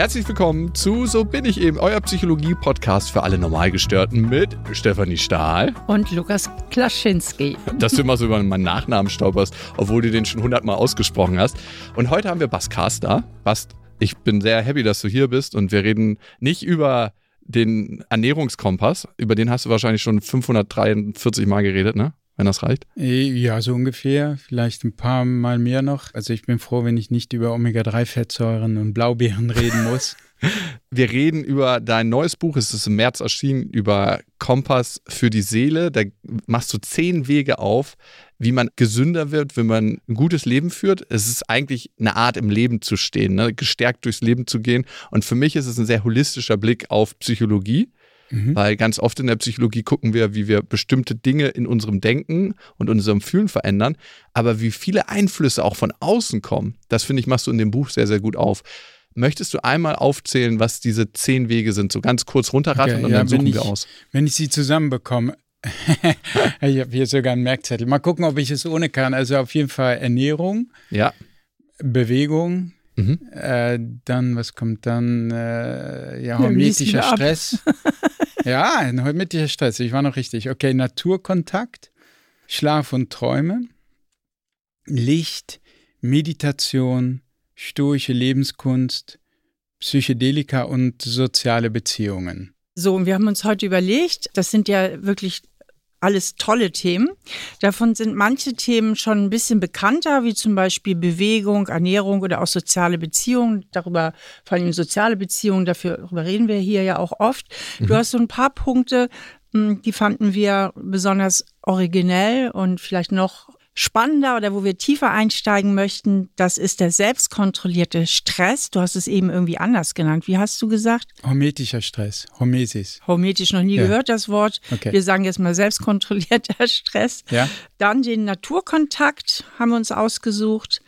Herzlich willkommen zu So bin ich eben, euer Psychologie-Podcast für alle Normalgestörten mit Stefanie Stahl. Und Lukas Klaschinski. Dass du immer so über meinen Nachnamen stauberst, obwohl du den schon hundertmal ausgesprochen hast. Und heute haben wir Bas da. Bas, ich bin sehr happy, dass du hier bist und wir reden nicht über den Ernährungskompass, über den hast du wahrscheinlich schon 543 Mal geredet, ne? Wenn das reicht? Äh, ja, so ungefähr. Vielleicht ein paar Mal mehr noch. Also ich bin froh, wenn ich nicht über Omega-3-Fettsäuren und Blaubeeren reden muss. Wir reden über dein neues Buch, es ist im März erschienen, über Kompass für die Seele. Da machst du zehn Wege auf, wie man gesünder wird, wenn man ein gutes Leben führt. Es ist eigentlich eine Art, im Leben zu stehen, ne? gestärkt durchs Leben zu gehen. Und für mich ist es ein sehr holistischer Blick auf Psychologie. Mhm. Weil ganz oft in der Psychologie gucken wir, wie wir bestimmte Dinge in unserem Denken und unserem Fühlen verändern. Aber wie viele Einflüsse auch von außen kommen, das finde ich, machst du in dem Buch sehr, sehr gut auf. Möchtest du einmal aufzählen, was diese zehn Wege sind? So ganz kurz runterraten okay, und ja, dann suchen ich, wir aus. Wenn ich sie zusammenbekomme, ich habe hier sogar einen Merkzettel. Mal gucken, ob ich es ohne kann. Also auf jeden Fall Ernährung, ja. Bewegung, mhm. äh, dann, was kommt dann? Äh, ja, hormetischer Stress. ja, ein hormetischer Stress. Ich war noch richtig. Okay, Naturkontakt, Schlaf und Träume, Licht, Meditation, stoische Lebenskunst, Psychedelika und soziale Beziehungen. So, und wir haben uns heute überlegt, das sind ja wirklich alles tolle Themen. Davon sind manche Themen schon ein bisschen bekannter, wie zum Beispiel Bewegung, Ernährung oder auch soziale Beziehungen. Darüber, vor allem soziale Beziehungen, dafür, darüber reden wir hier ja auch oft. Mhm. Du hast so ein paar Punkte, hm, die fanden wir besonders originell und vielleicht noch spannender oder wo wir tiefer einsteigen möchten, das ist der selbstkontrollierte Stress. Du hast es eben irgendwie anders genannt. Wie hast du gesagt? Hormetischer Stress, Hormesis. Hormetisch noch nie ja. gehört, das Wort. Okay. Wir sagen jetzt mal selbstkontrollierter Stress. Ja. Dann den Naturkontakt haben wir uns ausgesucht.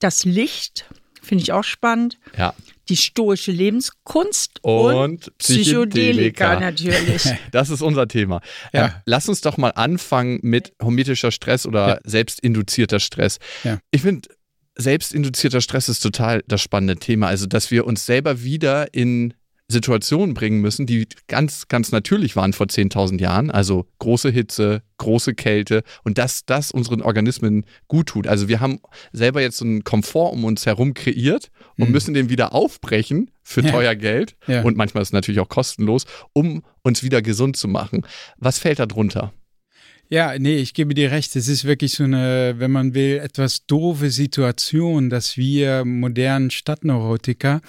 Das Licht, finde ich auch spannend. Ja die stoische Lebenskunst und, und Psychedelika. natürlich. Das ist unser Thema. Ja. Ähm, lass uns doch mal anfangen mit hormetischer Stress oder ja. selbstinduzierter Stress. Ja. Ich finde, selbstinduzierter Stress ist total das spannende Thema. Also, dass wir uns selber wieder in Situationen bringen müssen, die ganz, ganz natürlich waren vor 10.000 Jahren. Also große Hitze, große Kälte und dass das unseren Organismen gut tut. Also wir haben selber jetzt so einen Komfort um uns herum kreiert und mhm. müssen den wieder aufbrechen für ja. teuer Geld ja. und manchmal ist es natürlich auch kostenlos, um uns wieder gesund zu machen. Was fällt da drunter? Ja, nee, ich gebe dir recht. Es ist wirklich so eine, wenn man will, etwas doofe Situation, dass wir modernen Stadtneurotiker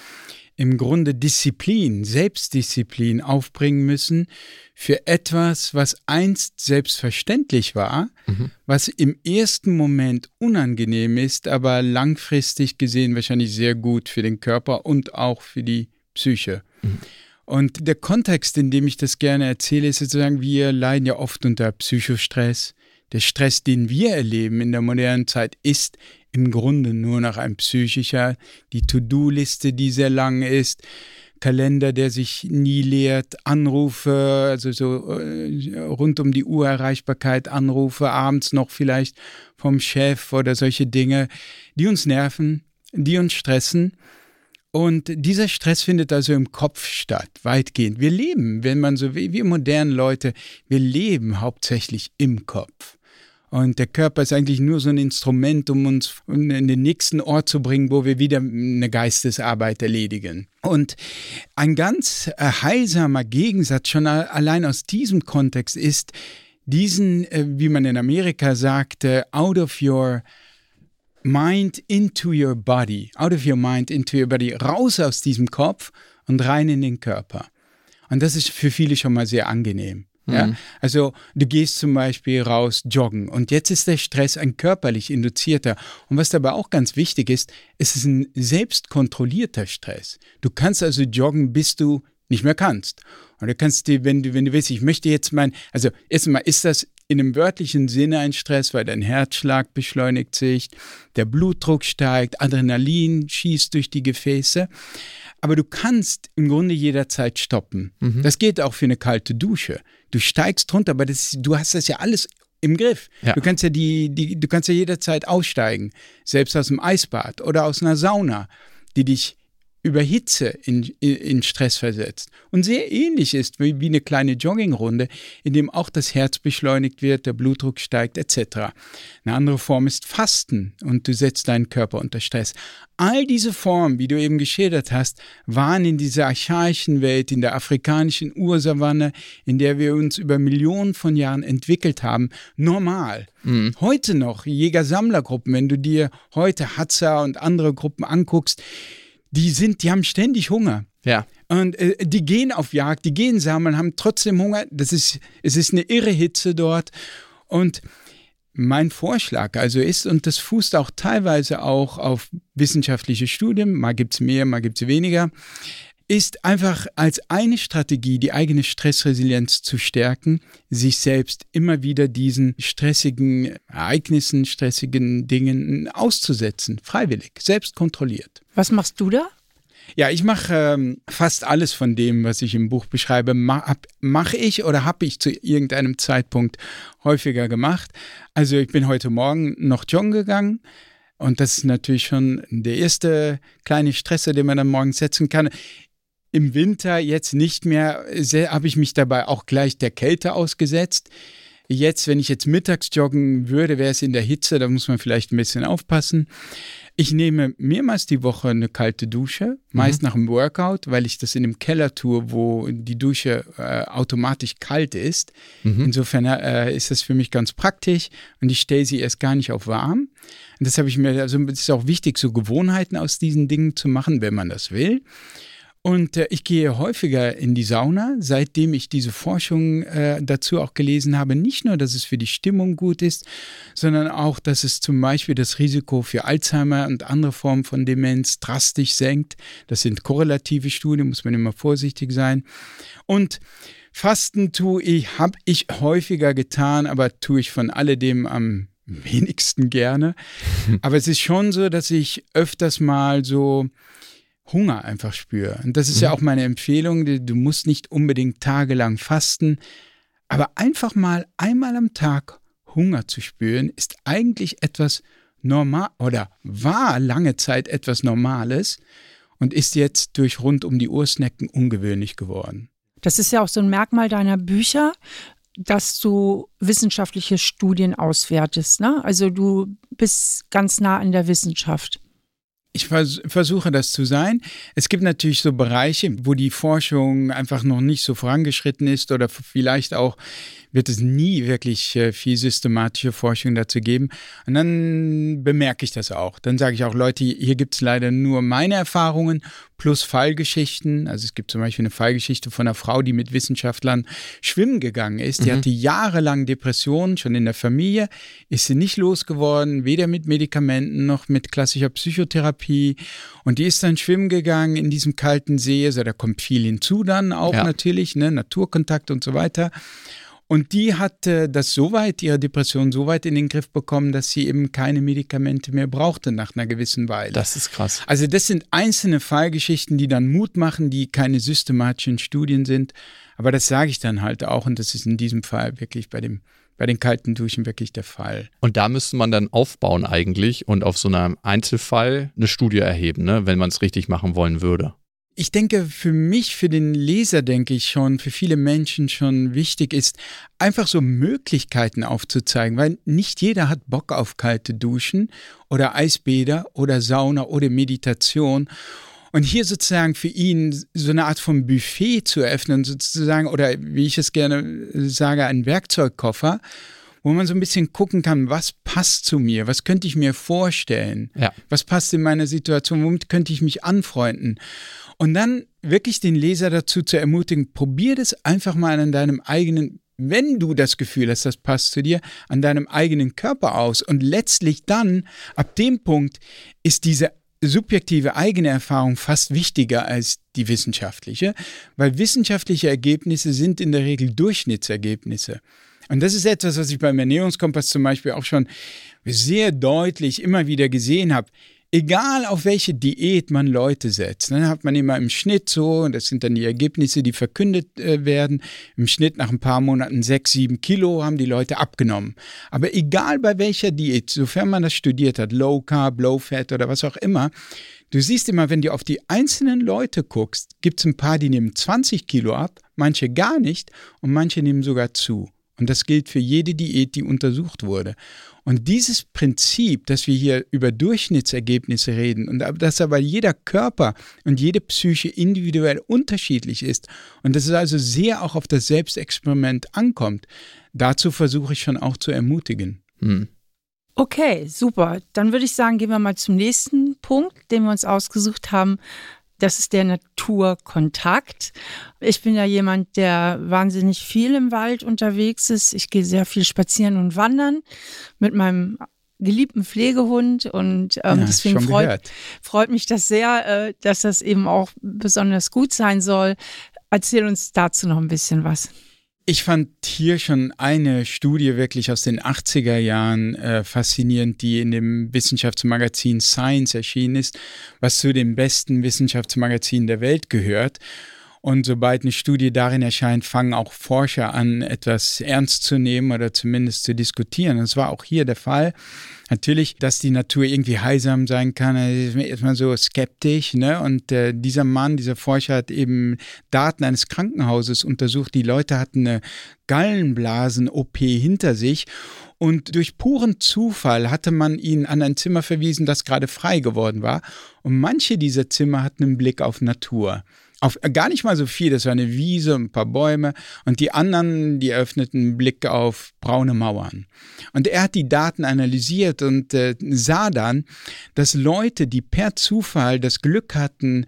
im Grunde Disziplin, Selbstdisziplin aufbringen müssen für etwas, was einst selbstverständlich war, mhm. was im ersten Moment unangenehm ist, aber langfristig gesehen wahrscheinlich sehr gut für den Körper und auch für die Psyche. Mhm. Und der Kontext, in dem ich das gerne erzähle, ist sozusagen, wir leiden ja oft unter Psychostress. Der Stress, den wir erleben in der modernen Zeit, ist im Grunde nur noch ein psychischer. Die To-Do-Liste, die sehr lang ist, Kalender, der sich nie leert, Anrufe, also so äh, rund um die Uhr Erreichbarkeit, Anrufe, abends noch vielleicht vom Chef oder solche Dinge, die uns nerven, die uns stressen. Und dieser Stress findet also im Kopf statt, weitgehend. Wir leben, wenn man so wie wir modernen Leute, wir leben hauptsächlich im Kopf. Und der Körper ist eigentlich nur so ein Instrument, um uns in den nächsten Ort zu bringen, wo wir wieder eine Geistesarbeit erledigen. Und ein ganz heilsamer Gegensatz schon allein aus diesem Kontext ist, diesen, äh, wie man in Amerika sagte, out of your mind into your body, out of your mind into your body, raus aus diesem Kopf und rein in den Körper. Und das ist für viele schon mal sehr angenehm. Ja? Mhm. Also du gehst zum Beispiel raus joggen und jetzt ist der Stress ein körperlich induzierter. Und was dabei auch ganz wichtig ist, es ist ein selbstkontrollierter Stress. Du kannst also joggen, bis du nicht mehr kannst. Und du kannst dir, wenn du, wenn du willst, ich möchte jetzt mein, also erstmal ist das in einem wörtlichen Sinne ein Stress, weil dein Herzschlag beschleunigt sich, der Blutdruck steigt, Adrenalin schießt durch die Gefäße. Aber du kannst im Grunde jederzeit stoppen. Mhm. Das geht auch für eine kalte Dusche. Du steigst runter, aber das, du hast das ja alles im Griff. Ja. Du kannst ja die, die, du kannst ja jederzeit aussteigen, selbst aus dem Eisbad oder aus einer Sauna, die dich über Hitze in, in Stress versetzt. Und sehr ähnlich ist wie, wie eine kleine Joggingrunde, in dem auch das Herz beschleunigt wird, der Blutdruck steigt etc. Eine andere Form ist Fasten und du setzt deinen Körper unter Stress. All diese Formen, wie du eben geschildert hast, waren in dieser archaischen Welt, in der afrikanischen Ursavanne, in der wir uns über Millionen von Jahren entwickelt haben, normal. Mhm. Heute noch Jäger-Sammler-Gruppen, wenn du dir heute Hatza und andere Gruppen anguckst, die sind, die haben ständig Hunger. Ja. Und äh, die gehen auf Jagd, die gehen sammeln, haben trotzdem Hunger. Das ist, es ist eine irre Hitze dort. Und mein Vorschlag also ist, und das fußt auch teilweise auch auf wissenschaftliche Studien, mal gibt es mehr, mal gibt es weniger, ist einfach als eine Strategie, die eigene Stressresilienz zu stärken, sich selbst immer wieder diesen stressigen Ereignissen, stressigen Dingen auszusetzen, freiwillig, selbst kontrolliert. Was machst du da? Ja, ich mache ähm, fast alles von dem, was ich im Buch beschreibe, mache mach ich oder habe ich zu irgendeinem Zeitpunkt häufiger gemacht. Also ich bin heute Morgen noch joggen gegangen. Und das ist natürlich schon der erste kleine Stresser, den man dann morgens setzen kann. Im Winter jetzt nicht mehr, habe ich mich dabei auch gleich der Kälte ausgesetzt. Jetzt, wenn ich jetzt mittags joggen würde, wäre es in der Hitze, da muss man vielleicht ein bisschen aufpassen. Ich nehme mehrmals die Woche eine kalte Dusche, meist mhm. nach dem Workout, weil ich das in dem Keller tue, wo die Dusche äh, automatisch kalt ist. Mhm. Insofern äh, ist das für mich ganz praktisch und ich stelle sie erst gar nicht auf warm. Und das habe ich mir, also es ist auch wichtig, so Gewohnheiten aus diesen Dingen zu machen, wenn man das will. Und äh, ich gehe häufiger in die Sauna, seitdem ich diese Forschung äh, dazu auch gelesen habe. Nicht nur, dass es für die Stimmung gut ist, sondern auch, dass es zum Beispiel das Risiko für Alzheimer und andere Formen von Demenz drastisch senkt. Das sind korrelative Studien, muss man immer vorsichtig sein. Und Fasten tue ich, habe ich häufiger getan, aber tue ich von alledem am wenigsten gerne. Aber es ist schon so, dass ich öfters mal so Hunger einfach spüre. Und das ist mhm. ja auch meine Empfehlung. Du musst nicht unbedingt tagelang fasten, aber einfach mal einmal am Tag Hunger zu spüren, ist eigentlich etwas normal oder war lange Zeit etwas Normales und ist jetzt durch rund um die Uhr Snacken ungewöhnlich geworden. Das ist ja auch so ein Merkmal deiner Bücher, dass du wissenschaftliche Studien auswertest. Ne? Also du bist ganz nah an der Wissenschaft ich vers versuche das zu sein. Es gibt natürlich so Bereiche, wo die Forschung einfach noch nicht so vorangeschritten ist oder vielleicht auch wird es nie wirklich äh, viel systematische Forschung dazu geben. Und dann bemerke ich das auch. Dann sage ich auch, Leute, hier gibt es leider nur meine Erfahrungen plus Fallgeschichten. Also es gibt zum Beispiel eine Fallgeschichte von einer Frau, die mit Wissenschaftlern schwimmen gegangen ist. Die mhm. hatte jahrelang Depressionen, schon in der Familie, ist sie nicht losgeworden, weder mit Medikamenten noch mit klassischer Psychotherapie. Und die ist dann schwimmen gegangen in diesem kalten See. Also da kommt viel hinzu dann auch ja. natürlich, ne? Naturkontakt und so weiter. Und die hat äh, das so weit, ihre Depression so weit in den Griff bekommen, dass sie eben keine Medikamente mehr brauchte nach einer gewissen Weile. Das ist krass. Also das sind einzelne Fallgeschichten, die dann Mut machen, die keine systematischen Studien sind. Aber das sage ich dann halt auch und das ist in diesem Fall wirklich bei dem bei den kalten Duschen wirklich der Fall. Und da müsste man dann aufbauen eigentlich und auf so einem Einzelfall eine Studie erheben, ne, wenn man es richtig machen wollen würde ich denke, für mich, für den Leser, denke ich schon, für viele Menschen schon wichtig ist, einfach so Möglichkeiten aufzuzeigen, weil nicht jeder hat Bock auf kalte Duschen oder Eisbäder oder Sauna oder Meditation. Und hier sozusagen für ihn so eine Art von Buffet zu eröffnen, sozusagen, oder wie ich es gerne sage, ein Werkzeugkoffer, wo man so ein bisschen gucken kann, was passt zu mir, was könnte ich mir vorstellen, ja. was passt in meiner Situation, womit könnte ich mich anfreunden. Und dann wirklich den Leser dazu zu ermutigen, probier das einfach mal an deinem eigenen, wenn du das Gefühl hast, das passt zu dir, an deinem eigenen Körper aus. Und letztlich dann, ab dem Punkt, ist diese subjektive eigene Erfahrung fast wichtiger als die wissenschaftliche, weil wissenschaftliche Ergebnisse sind in der Regel Durchschnittsergebnisse. Und das ist etwas, was ich beim Ernährungskompass zum Beispiel auch schon sehr deutlich immer wieder gesehen habe egal auf welche Diät man Leute setzt, dann hat man immer im Schnitt so, und das sind dann die Ergebnisse, die verkündet äh, werden, im Schnitt nach ein paar Monaten sechs, sieben Kilo haben die Leute abgenommen. Aber egal bei welcher Diät, sofern man das studiert hat, Low Carb, Low Fat oder was auch immer, Du siehst immer, wenn du auf die einzelnen Leute guckst, gibt es ein paar, die nehmen 20 Kilo ab, manche gar nicht und manche nehmen sogar zu. Und das gilt für jede Diät, die untersucht wurde. Und dieses Prinzip, dass wir hier über Durchschnittsergebnisse reden und dass aber jeder Körper und jede Psyche individuell unterschiedlich ist und dass es also sehr auch auf das Selbstexperiment ankommt, dazu versuche ich schon auch zu ermutigen. Hm. Okay, super. Dann würde ich sagen, gehen wir mal zum nächsten Punkt, den wir uns ausgesucht haben. Das ist der Naturkontakt. Ich bin ja jemand, der wahnsinnig viel im Wald unterwegs ist. Ich gehe sehr viel spazieren und wandern mit meinem geliebten Pflegehund und ähm, ja, deswegen freut, freut, mich das sehr, äh, dass das eben auch besonders gut sein soll. Erzähl uns dazu noch ein bisschen was. Ich fand hier schon eine Studie wirklich aus den 80er Jahren äh, faszinierend, die in dem Wissenschaftsmagazin Science erschienen ist, was zu den besten Wissenschaftsmagazinen der Welt gehört. Und sobald eine Studie darin erscheint, fangen auch Forscher an, etwas ernst zu nehmen oder zumindest zu diskutieren. Das war auch hier der Fall. Natürlich, dass die Natur irgendwie heilsam sein kann, ist erstmal so skeptisch. Ne? Und äh, dieser Mann, dieser Forscher hat eben Daten eines Krankenhauses untersucht. Die Leute hatten eine Gallenblasen-OP hinter sich. Und durch puren Zufall hatte man ihn an ein Zimmer verwiesen, das gerade frei geworden war. Und manche dieser Zimmer hatten einen Blick auf Natur auf gar nicht mal so viel, das war eine Wiese, ein paar Bäume und die anderen, die öffneten einen Blick auf braune Mauern. Und er hat die Daten analysiert und äh, sah dann, dass Leute, die per Zufall das Glück hatten,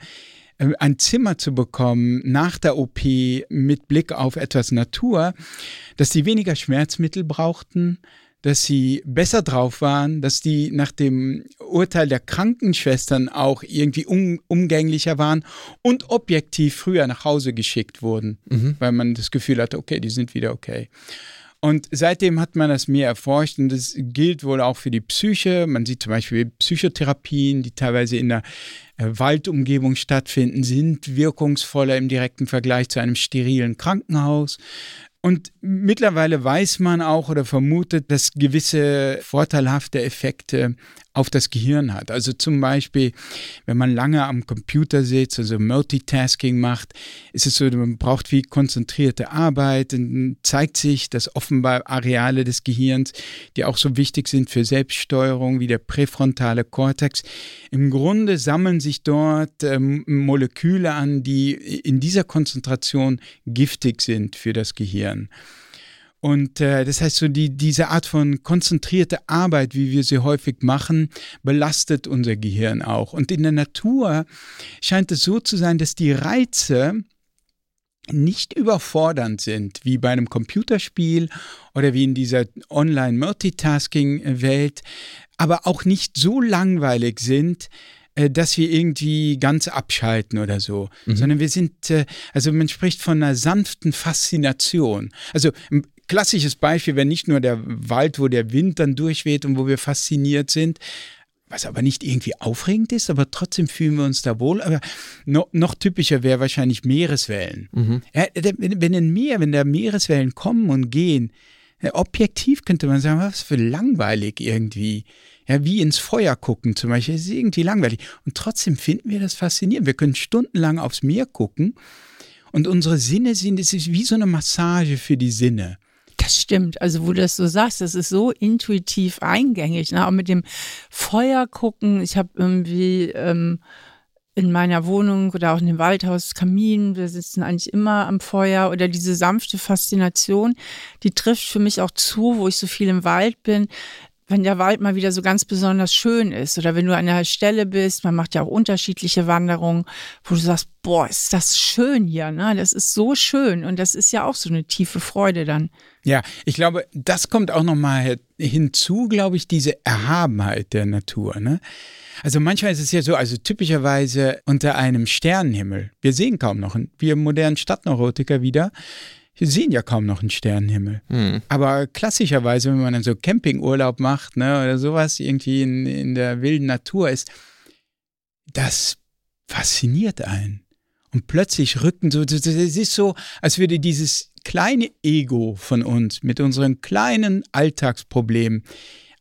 äh, ein Zimmer zu bekommen nach der OP mit Blick auf etwas Natur, dass sie weniger Schmerzmittel brauchten, dass sie besser drauf waren, dass die nach dem Urteil der Krankenschwestern auch irgendwie um, umgänglicher waren und objektiv früher nach Hause geschickt wurden, mhm. weil man das Gefühl hatte, okay, die sind wieder okay. Und seitdem hat man das mehr erforscht und das gilt wohl auch für die Psyche. Man sieht zum Beispiel Psychotherapien, die teilweise in der äh, Waldumgebung stattfinden, sind wirkungsvoller im direkten Vergleich zu einem sterilen Krankenhaus. Und mittlerweile weiß man auch oder vermutet, dass gewisse vorteilhafte Effekte auf das Gehirn hat. Also zum Beispiel, wenn man lange am Computer sitzt, also Multitasking macht, ist es so, man braucht viel konzentrierte Arbeit und zeigt sich, dass offenbar Areale des Gehirns, die auch so wichtig sind für Selbststeuerung wie der präfrontale Kortex, im Grunde sammeln sich dort ähm, Moleküle an, die in dieser Konzentration giftig sind für das Gehirn. Und äh, das heißt, so die, diese Art von konzentrierte Arbeit, wie wir sie häufig machen, belastet unser Gehirn auch. Und in der Natur scheint es so zu sein, dass die Reize nicht überfordernd sind, wie bei einem Computerspiel oder wie in dieser Online-Multitasking-Welt, aber auch nicht so langweilig sind, äh, dass wir irgendwie ganz abschalten oder so, mhm. sondern wir sind, äh, also man spricht von einer sanften Faszination. Also klassisches Beispiel wäre nicht nur der Wald, wo der Wind dann durchweht und wo wir fasziniert sind, was aber nicht irgendwie aufregend ist, aber trotzdem fühlen wir uns da wohl. Aber no, noch typischer wäre wahrscheinlich Meereswellen. Mhm. Ja, wenn ein Meer, wenn da Meereswellen kommen und gehen, objektiv könnte man sagen, was für langweilig irgendwie. Ja, wie ins Feuer gucken zum Beispiel, das ist irgendwie langweilig. Und trotzdem finden wir das faszinierend. Wir können stundenlang aufs Meer gucken und unsere Sinne sind, es ist wie so eine Massage für die Sinne. Das stimmt. Also, wo du das so sagst, das ist so intuitiv eingängig. Ne? Auch mit dem Feuer gucken. Ich habe irgendwie ähm, in meiner Wohnung oder auch in dem Waldhaus Kamin, wir sitzen eigentlich immer am Feuer oder diese sanfte Faszination, die trifft für mich auch zu, wo ich so viel im Wald bin wenn der Wald mal wieder so ganz besonders schön ist oder wenn du an einer Stelle bist, man macht ja auch unterschiedliche Wanderungen, wo du sagst, boah, ist das schön hier, ne? Das ist so schön und das ist ja auch so eine tiefe Freude dann. Ja, ich glaube, das kommt auch nochmal hinzu, glaube ich, diese Erhabenheit der Natur, ne? Also manchmal ist es ja so, also typischerweise unter einem Sternenhimmel. Wir sehen kaum noch, wir modernen Stadtneurotiker wieder, wir sehen ja kaum noch einen Sternenhimmel. Hm. Aber klassischerweise, wenn man dann so Campingurlaub macht ne, oder sowas, irgendwie in, in der wilden Natur ist, das fasziniert einen. Und plötzlich rücken so, es ist so, als würde dieses kleine Ego von uns mit unseren kleinen Alltagsproblemen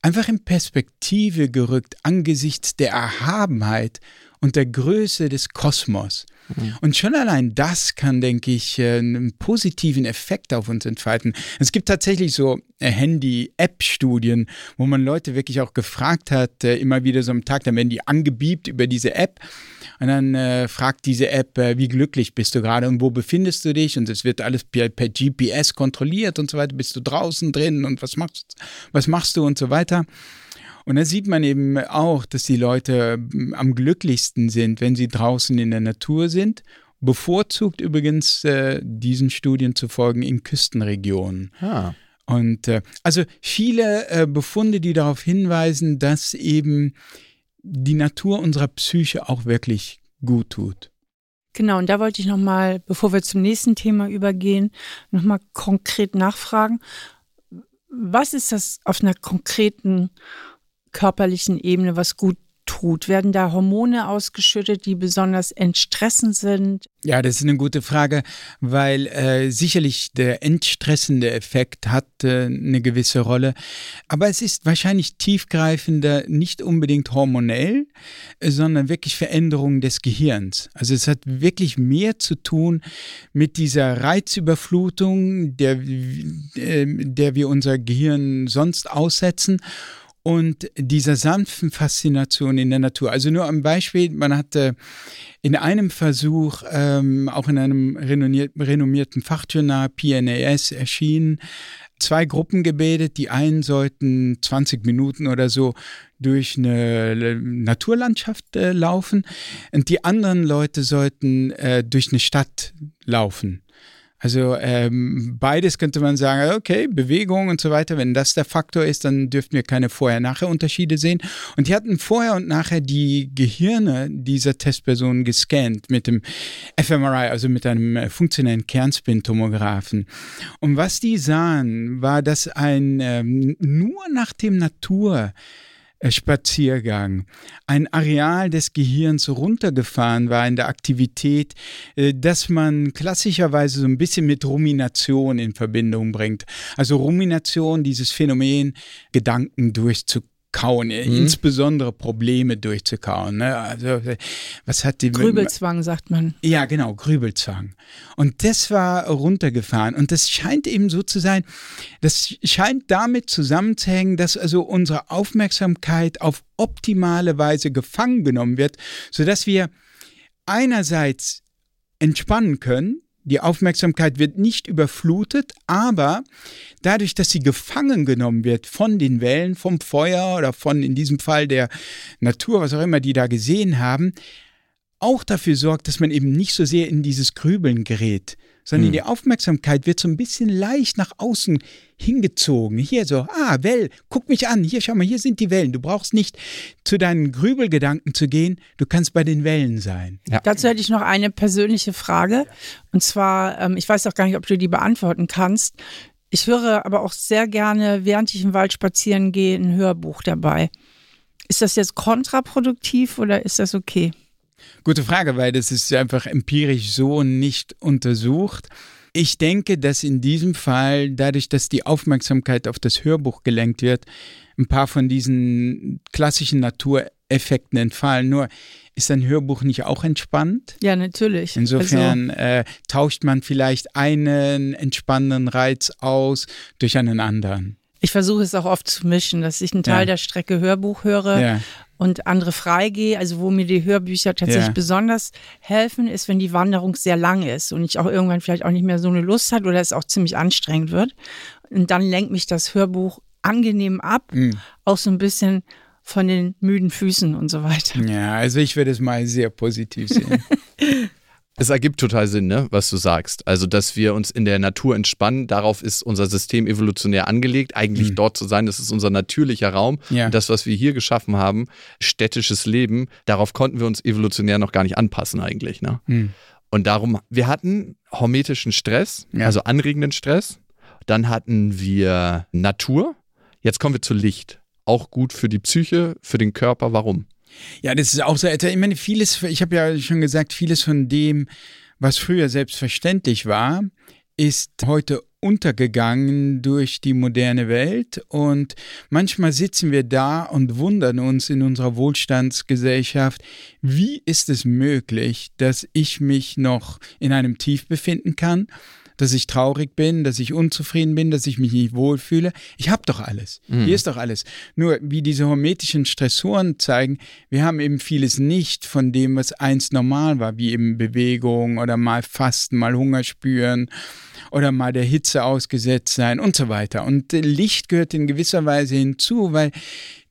einfach in Perspektive gerückt angesichts der Erhabenheit und der Größe des Kosmos. Mhm. Und schon allein das kann, denke ich, äh, einen positiven Effekt auf uns entfalten. Es gibt tatsächlich so äh, Handy-App-Studien, wo man Leute wirklich auch gefragt hat, äh, immer wieder so am Tag, dann werden die angebiebt über diese App. Und dann äh, fragt diese App, äh, wie glücklich bist du gerade und wo befindest du dich? Und es wird alles per, per, GPS kontrolliert und so weiter. Bist du draußen drin und was machst, was machst du und so weiter. Und da sieht man eben auch, dass die Leute hm, am glücklichsten sind, wenn sie draußen in der Natur sind. Bevorzugt übrigens äh, diesen Studien zu folgen in Küstenregionen. Ah. Und äh, also viele äh, Befunde, die darauf hinweisen, dass eben die Natur unserer Psyche auch wirklich gut tut. Genau, und da wollte ich nochmal, bevor wir zum nächsten Thema übergehen, nochmal konkret nachfragen. Was ist das auf einer konkreten körperlichen Ebene was gut tut? Werden da Hormone ausgeschüttet, die besonders entstressend sind? Ja, das ist eine gute Frage, weil äh, sicherlich der entstressende Effekt hat äh, eine gewisse Rolle, aber es ist wahrscheinlich tiefgreifender, nicht unbedingt hormonell, sondern wirklich Veränderungen des Gehirns. Also es hat wirklich mehr zu tun mit dieser Reizüberflutung, der, äh, der wir unser Gehirn sonst aussetzen und dieser sanften Faszination in der Natur. Also nur ein Beispiel, man hatte in einem Versuch, ähm, auch in einem renommierten Fachjournal PNAS erschienen, zwei Gruppen gebildet. Die einen sollten 20 Minuten oder so durch eine Naturlandschaft äh, laufen und die anderen Leute sollten äh, durch eine Stadt laufen. Also ähm, beides könnte man sagen, okay, Bewegung und so weiter, wenn das der Faktor ist, dann dürften wir keine Vorher-Nachher-Unterschiede sehen. Und die hatten vorher und nachher die Gehirne dieser Testpersonen gescannt mit dem fMRI, also mit einem äh, funktionellen Kernspintomographen. Und was die sahen, war, dass ein ähm, nur nach dem Natur Spaziergang, ein Areal des Gehirns runtergefahren war in der Aktivität, äh, dass man klassischerweise so ein bisschen mit Rumination in Verbindung bringt. Also Rumination, dieses Phänomen, Gedanken durchzukommen kauen, mhm. insbesondere Probleme durchzukauen. Ne? Also, was hat die Grübelzwang, sagt man. Ja, genau, Grübelzwang. Und das war runtergefahren. Und das scheint eben so zu sein, das scheint damit zusammenzuhängen, dass also unsere Aufmerksamkeit auf optimale Weise gefangen genommen wird, sodass wir einerseits entspannen können, die Aufmerksamkeit wird nicht überflutet, aber dadurch, dass sie gefangen genommen wird von den Wellen, vom Feuer oder von in diesem Fall der Natur, was auch immer die da gesehen haben, auch dafür sorgt, dass man eben nicht so sehr in dieses Grübeln gerät, sondern hm. die Aufmerksamkeit wird so ein bisschen leicht nach außen hingezogen. Hier so, ah, Well, guck mich an, hier, schau mal, hier sind die Wellen. Du brauchst nicht zu deinen Grübelgedanken zu gehen, du kannst bei den Wellen sein. Ja. Dazu hätte ich noch eine persönliche Frage. Und zwar, ähm, ich weiß auch gar nicht, ob du die beantworten kannst. Ich höre aber auch sehr gerne, während ich im Wald spazieren gehe, ein Hörbuch dabei. Ist das jetzt kontraproduktiv oder ist das okay? Gute Frage, weil das ist einfach empirisch so nicht untersucht. Ich denke, dass in diesem Fall, dadurch, dass die Aufmerksamkeit auf das Hörbuch gelenkt wird, ein paar von diesen klassischen Natureffekten entfallen. Nur ist ein Hörbuch nicht auch entspannt? Ja, natürlich. Insofern also, äh, tauscht man vielleicht einen entspannenden Reiz aus durch einen anderen. Ich versuche es auch oft zu mischen, dass ich einen Teil ja. der Strecke Hörbuch höre ja und andere freigehe. Also wo mir die Hörbücher tatsächlich ja. besonders helfen, ist, wenn die Wanderung sehr lang ist und ich auch irgendwann vielleicht auch nicht mehr so eine Lust hat oder es auch ziemlich anstrengend wird. Und dann lenkt mich das Hörbuch angenehm ab, mhm. auch so ein bisschen von den müden Füßen und so weiter. Ja, also ich würde es mal sehr positiv sehen. Es ergibt total Sinn, ne, was du sagst. Also, dass wir uns in der Natur entspannen, darauf ist unser System evolutionär angelegt, eigentlich mhm. dort zu sein. Das ist unser natürlicher Raum. Ja. Und das, was wir hier geschaffen haben, städtisches Leben, darauf konnten wir uns evolutionär noch gar nicht anpassen, eigentlich. Ne? Mhm. Und darum, wir hatten hormetischen Stress, ja. also anregenden Stress. Dann hatten wir Natur. Jetzt kommen wir zu Licht. Auch gut für die Psyche, für den Körper. Warum? Ja, das ist auch so. Ich meine, vieles, ich habe ja schon gesagt, vieles von dem, was früher selbstverständlich war, ist heute untergegangen durch die moderne Welt und manchmal sitzen wir da und wundern uns in unserer Wohlstandsgesellschaft, wie ist es möglich, dass ich mich noch in einem Tief befinden kann dass ich traurig bin, dass ich unzufrieden bin, dass ich mich nicht wohlfühle. Ich habe doch alles. Mhm. Hier ist doch alles. Nur wie diese hormetischen Stressoren zeigen, wir haben eben vieles nicht von dem, was einst normal war, wie eben Bewegung oder mal Fasten, mal Hunger spüren oder mal der Hitze ausgesetzt sein und so weiter. Und Licht gehört in gewisser Weise hinzu, weil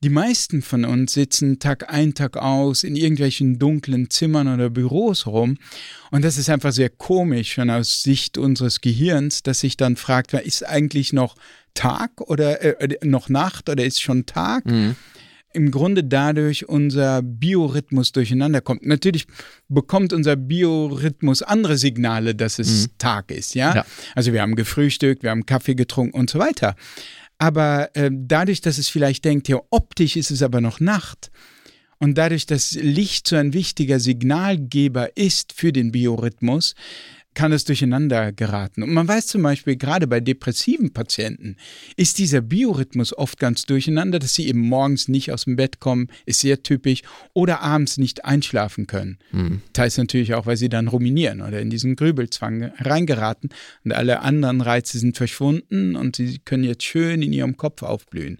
die meisten von uns sitzen Tag ein, Tag aus in irgendwelchen dunklen Zimmern oder Büros rum. Und das ist einfach sehr komisch, schon aus Sicht unseres Gehirns, dass sich dann fragt, ist eigentlich noch Tag oder äh, noch Nacht oder ist schon Tag? Mhm im Grunde dadurch unser Biorhythmus durcheinander kommt. Natürlich bekommt unser Biorhythmus andere Signale, dass es mhm. Tag ist, ja? ja? Also wir haben gefrühstückt, wir haben Kaffee getrunken und so weiter. Aber äh, dadurch, dass es vielleicht denkt, ja, optisch ist es aber noch Nacht. Und dadurch, dass Licht so ein wichtiger Signalgeber ist für den Biorhythmus, kann es durcheinander geraten. Und man weiß zum Beispiel, gerade bei depressiven Patienten ist dieser Biorhythmus oft ganz durcheinander, dass sie eben morgens nicht aus dem Bett kommen, ist sehr typisch, oder abends nicht einschlafen können. Mhm. Teils natürlich auch, weil sie dann ruminieren oder in diesen Grübelzwang reingeraten und alle anderen Reize sind verschwunden und sie können jetzt schön in ihrem Kopf aufblühen.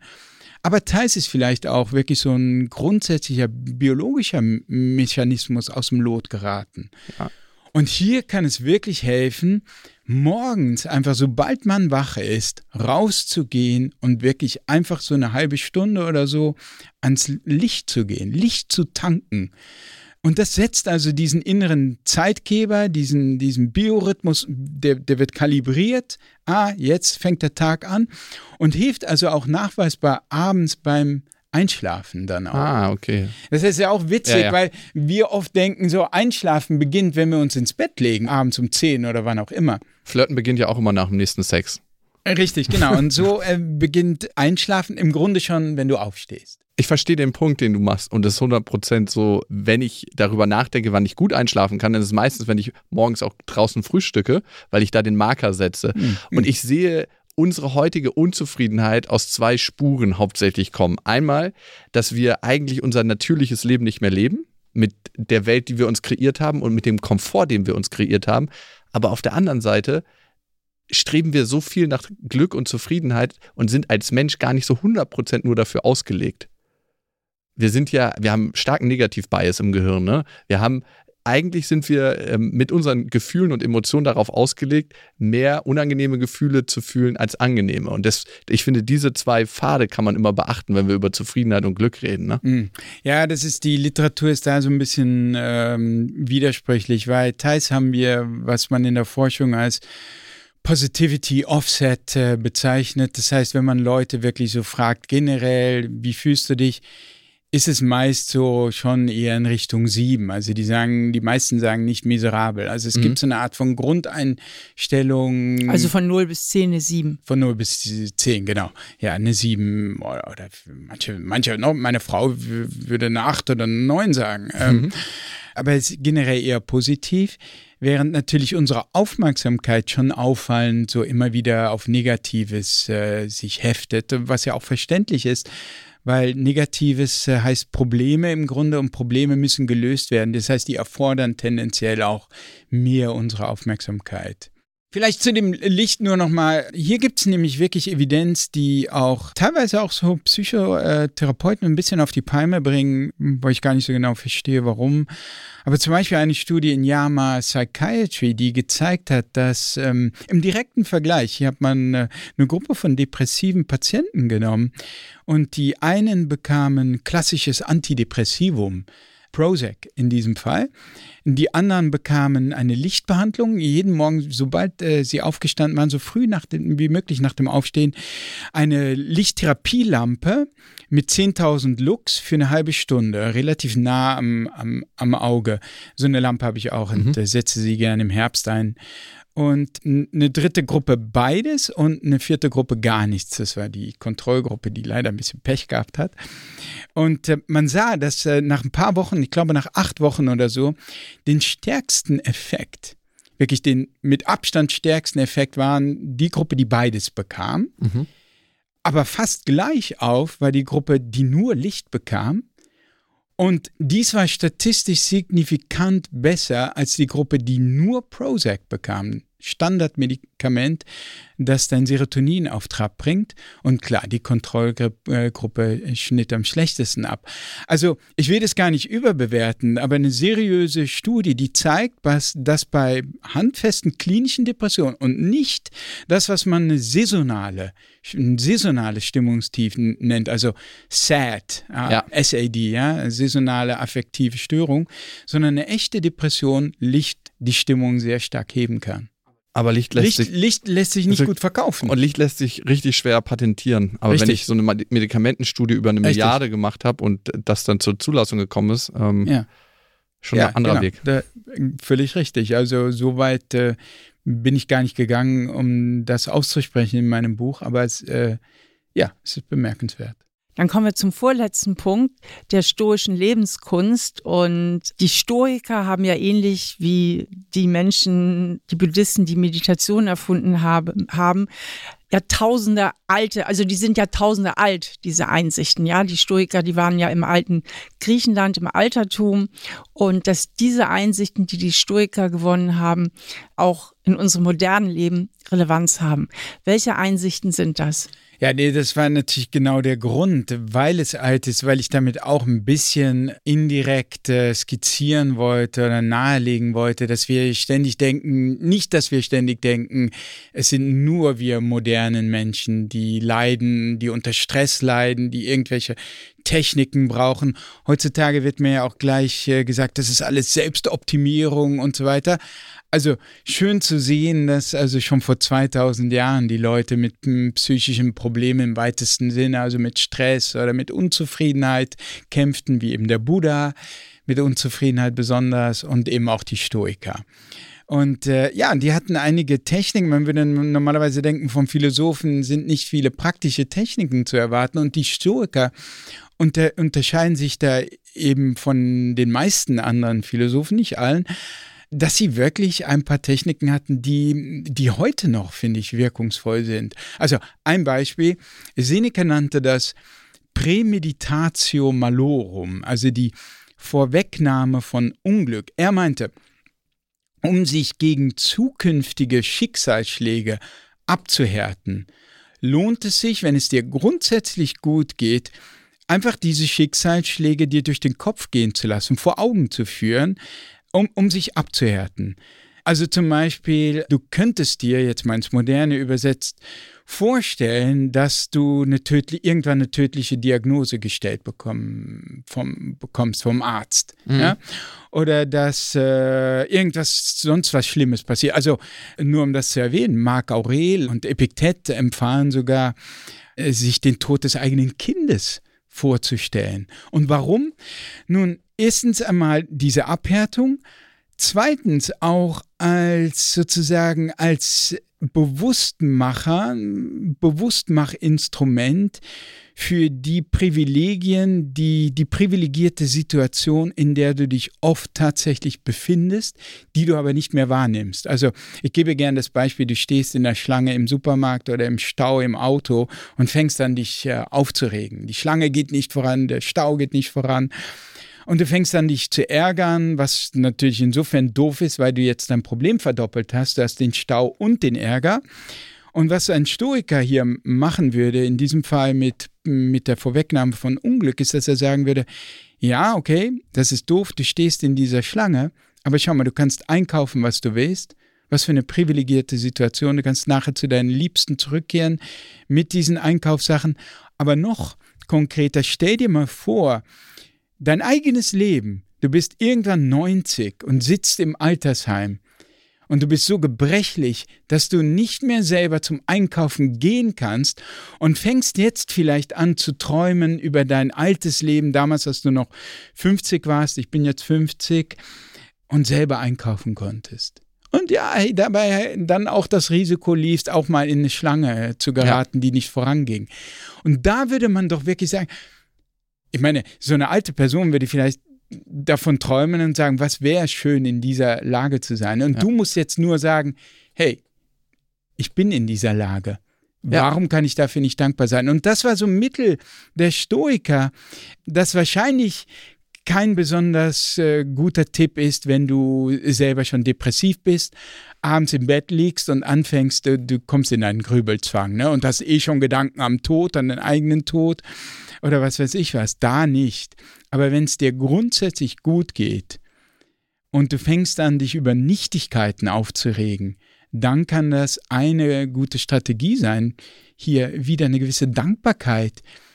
Aber teils ist vielleicht auch wirklich so ein grundsätzlicher biologischer Mechanismus aus dem Lot geraten. Ja. Und hier kann es wirklich helfen, morgens einfach, sobald man wach ist, rauszugehen und wirklich einfach so eine halbe Stunde oder so ans Licht zu gehen, Licht zu tanken. Und das setzt also diesen inneren Zeitgeber, diesen, diesen Biorhythmus, der, der wird kalibriert. Ah, jetzt fängt der Tag an und hilft also auch nachweisbar abends beim Einschlafen dann auch. Ah, okay. Das ist ja auch witzig, ja, ja. weil wir oft denken, so Einschlafen beginnt, wenn wir uns ins Bett legen, abends um 10 oder wann auch immer. Flirten beginnt ja auch immer nach dem nächsten Sex. Richtig, genau. Und so äh, beginnt Einschlafen im Grunde schon, wenn du aufstehst. Ich verstehe den Punkt, den du machst. Und das ist 100% so, wenn ich darüber nachdenke, wann ich gut einschlafen kann, dann ist es meistens, wenn ich morgens auch draußen frühstücke, weil ich da den Marker setze. Mhm. Und ich sehe unsere heutige Unzufriedenheit aus zwei Spuren hauptsächlich kommen. Einmal, dass wir eigentlich unser natürliches Leben nicht mehr leben, mit der Welt, die wir uns kreiert haben und mit dem Komfort, den wir uns kreiert haben. Aber auf der anderen Seite streben wir so viel nach Glück und Zufriedenheit und sind als Mensch gar nicht so 100% nur dafür ausgelegt. Wir sind ja, wir haben starken Negativ-Bias im Gehirn. Ne? Wir haben eigentlich sind wir ähm, mit unseren Gefühlen und Emotionen darauf ausgelegt, mehr unangenehme Gefühle zu fühlen als angenehme. Und das, ich finde, diese zwei Pfade kann man immer beachten, wenn wir über Zufriedenheit und Glück reden. Ne? Mhm. Ja, das ist, die Literatur ist da so ein bisschen ähm, widersprüchlich, weil teils haben wir, was man in der Forschung als Positivity Offset äh, bezeichnet. Das heißt, wenn man Leute wirklich so fragt, generell, wie fühlst du dich? Ist es meist so schon eher in Richtung sieben. Also die sagen, die meisten sagen nicht miserabel. Also es mhm. gibt so eine Art von Grundeinstellung. Also von 0 bis 10 eine 7. Von 0 bis 10, genau. Ja, eine 7 oder, oder manche, manche, meine Frau würde eine 8 oder eine 9 sagen. Ähm, mhm. aber es ist generell eher positiv während natürlich unsere Aufmerksamkeit schon auffallend so immer wieder auf Negatives äh, sich heftet, was ja auch verständlich ist, weil Negatives äh, heißt Probleme im Grunde und Probleme müssen gelöst werden. Das heißt, die erfordern tendenziell auch mehr unsere Aufmerksamkeit. Vielleicht zu dem Licht nur nochmal. Hier gibt es nämlich wirklich Evidenz, die auch teilweise auch so Psychotherapeuten ein bisschen auf die Palme bringen, wo ich gar nicht so genau verstehe, warum. Aber zum Beispiel eine Studie in Yama Psychiatry, die gezeigt hat, dass ähm, im direkten Vergleich, hier hat man äh, eine Gruppe von depressiven Patienten genommen und die einen bekamen klassisches Antidepressivum. Prozac in diesem Fall. Die anderen bekamen eine Lichtbehandlung. Jeden Morgen, sobald äh, sie aufgestanden waren, so früh nach dem, wie möglich nach dem Aufstehen, eine Lichttherapielampe mit 10.000 Lux für eine halbe Stunde, relativ nah am, am, am Auge. So eine Lampe habe ich auch mhm. und äh, setze sie gerne im Herbst ein. Und eine dritte Gruppe beides und eine vierte Gruppe gar nichts. Das war die Kontrollgruppe, die leider ein bisschen Pech gehabt hat. Und äh, man sah, dass äh, nach ein paar Wochen, ich glaube nach acht Wochen oder so, den stärksten Effekt, wirklich den mit Abstand stärksten Effekt waren die Gruppe, die beides bekam. Mhm. Aber fast gleich auf war die Gruppe, die nur Licht bekam. Und dies war statistisch signifikant besser als die Gruppe, die nur Prozac bekam. Standardmedikament, das dein Serotonin auf Trab bringt. Und klar, die Kontrollgruppe schnitt am schlechtesten ab. Also ich will das gar nicht überbewerten, aber eine seriöse Studie, die zeigt, was, dass bei handfesten klinischen Depressionen und nicht das, was man eine saisonale, ein saisonales Stimmungstief nennt, also SAD, ja. SAD, ja, saisonale affektive Störung, sondern eine echte Depression Licht die Stimmung sehr stark heben kann. Aber Licht lässt Licht, sich. Licht lässt sich nicht also, gut verkaufen. Und Licht lässt sich richtig schwer patentieren. Aber richtig. wenn ich so eine Medikamentenstudie über eine richtig. Milliarde gemacht habe und das dann zur Zulassung gekommen ist, ähm, ja. schon ja, ein anderer genau. Weg. Da, völlig richtig. Also soweit äh, bin ich gar nicht gegangen, um das auszusprechen in meinem Buch, aber es, äh, ja, es ist bemerkenswert. Dann kommen wir zum vorletzten Punkt der stoischen Lebenskunst. Und die Stoiker haben ja ähnlich wie die Menschen, die Buddhisten, die Meditation erfunden haben, haben Jahrtausende alte, also die sind Jahrtausende alt, diese Einsichten, ja. Die Stoiker, die waren ja im alten Griechenland, im Altertum. Und dass diese Einsichten, die die Stoiker gewonnen haben, auch in unserem modernen Leben Relevanz haben. Welche Einsichten sind das? Ja, nee, das war natürlich genau der Grund, weil es alt ist, weil ich damit auch ein bisschen indirekt äh, skizzieren wollte oder nahelegen wollte, dass wir ständig denken, nicht, dass wir ständig denken, es sind nur wir modernen Menschen, die leiden, die unter Stress leiden, die irgendwelche Techniken brauchen. Heutzutage wird mir ja auch gleich äh, gesagt, das ist alles Selbstoptimierung und so weiter. Also schön zu sehen, dass also schon vor 2000 Jahren die Leute mit psychischen Problemen im weitesten Sinne, also mit Stress oder mit Unzufriedenheit kämpften, wie eben der Buddha, mit Unzufriedenheit besonders und eben auch die Stoiker. Und äh, ja, die hatten einige Techniken. Man würde normalerweise denken, vom Philosophen sind nicht viele praktische Techniken zu erwarten. Und die Stoiker unter, unterscheiden sich da eben von den meisten anderen Philosophen, nicht allen, dass sie wirklich ein paar Techniken hatten, die, die heute noch, finde ich, wirkungsvoll sind. Also ein Beispiel, Seneca nannte das Prämeditatio malorum, also die Vorwegnahme von Unglück. Er meinte, um sich gegen zukünftige Schicksalsschläge abzuhärten, lohnt es sich, wenn es dir grundsätzlich gut geht, einfach diese Schicksalsschläge dir durch den Kopf gehen zu lassen, vor Augen zu führen, um, um sich abzuhärten. Also zum Beispiel, du könntest dir, jetzt mal ins Moderne übersetzt, vorstellen, dass du eine tödlich, irgendwann eine tödliche Diagnose gestellt bekommen, vom, bekommst vom Arzt. Mhm. Ja? Oder dass äh, irgendwas, sonst was Schlimmes passiert. Also nur um das zu erwähnen, Marc Aurel und Epiktet empfahlen sogar, äh, sich den Tod des eigenen Kindes vorzustellen. Und warum? Nun, erstens einmal diese Abhärtung, zweitens auch als sozusagen als Bewusstmacher, Bewusstmachinstrument für die Privilegien, die, die privilegierte Situation, in der du dich oft tatsächlich befindest, die du aber nicht mehr wahrnimmst. Also ich gebe gerne das Beispiel, du stehst in der Schlange im Supermarkt oder im Stau im Auto und fängst an, dich äh, aufzuregen. Die Schlange geht nicht voran, der Stau geht nicht voran. Und du fängst an, dich zu ärgern, was natürlich insofern doof ist, weil du jetzt dein Problem verdoppelt hast. Du hast den Stau und den Ärger. Und was ein Stoiker hier machen würde, in diesem Fall mit, mit der Vorwegnahme von Unglück, ist, dass er sagen würde, ja, okay, das ist doof, du stehst in dieser Schlange, aber schau mal, du kannst einkaufen, was du willst. Was für eine privilegierte Situation. Du kannst nachher zu deinen Liebsten zurückkehren mit diesen Einkaufssachen. Aber noch konkreter, stell dir mal vor, dein eigenes Leben, du bist irgendwann 90 und sitzt im Altersheim und du bist so gebrechlich, dass du nicht mehr selber zum Einkaufen gehen kannst und fängst jetzt vielleicht an zu träumen über dein altes Leben, damals, als du noch 50 warst, ich bin jetzt 50 und selber einkaufen konntest. und ja, dabei dann auch das Risiko liefst, auch mal in eine Schlange zu geraten, ja. die nicht voranging. Und da würde man doch wirklich sagen, ich meine, so eine alte Person würde vielleicht davon träumen und sagen, was wäre schön, in dieser Lage zu sein. Und ja. du musst jetzt nur sagen, hey, ich bin in dieser Lage. Warum ja. kann ich dafür nicht dankbar sein? Und das war so ein Mittel der Stoiker, das wahrscheinlich kein besonders äh, guter Tipp ist, wenn du selber schon depressiv bist, abends im Bett liegst und anfängst, du, du kommst in einen Grübelzwang ne? und hast eh schon Gedanken am Tod, an den eigenen Tod oder was weiß ich was. Da nicht. Aber wenn es dir grundsätzlich gut geht und du fängst an, dich über Nichtigkeiten aufzuregen, dann kann das eine gute Strategie sein, hier wieder eine gewisse Dankbarkeit äh,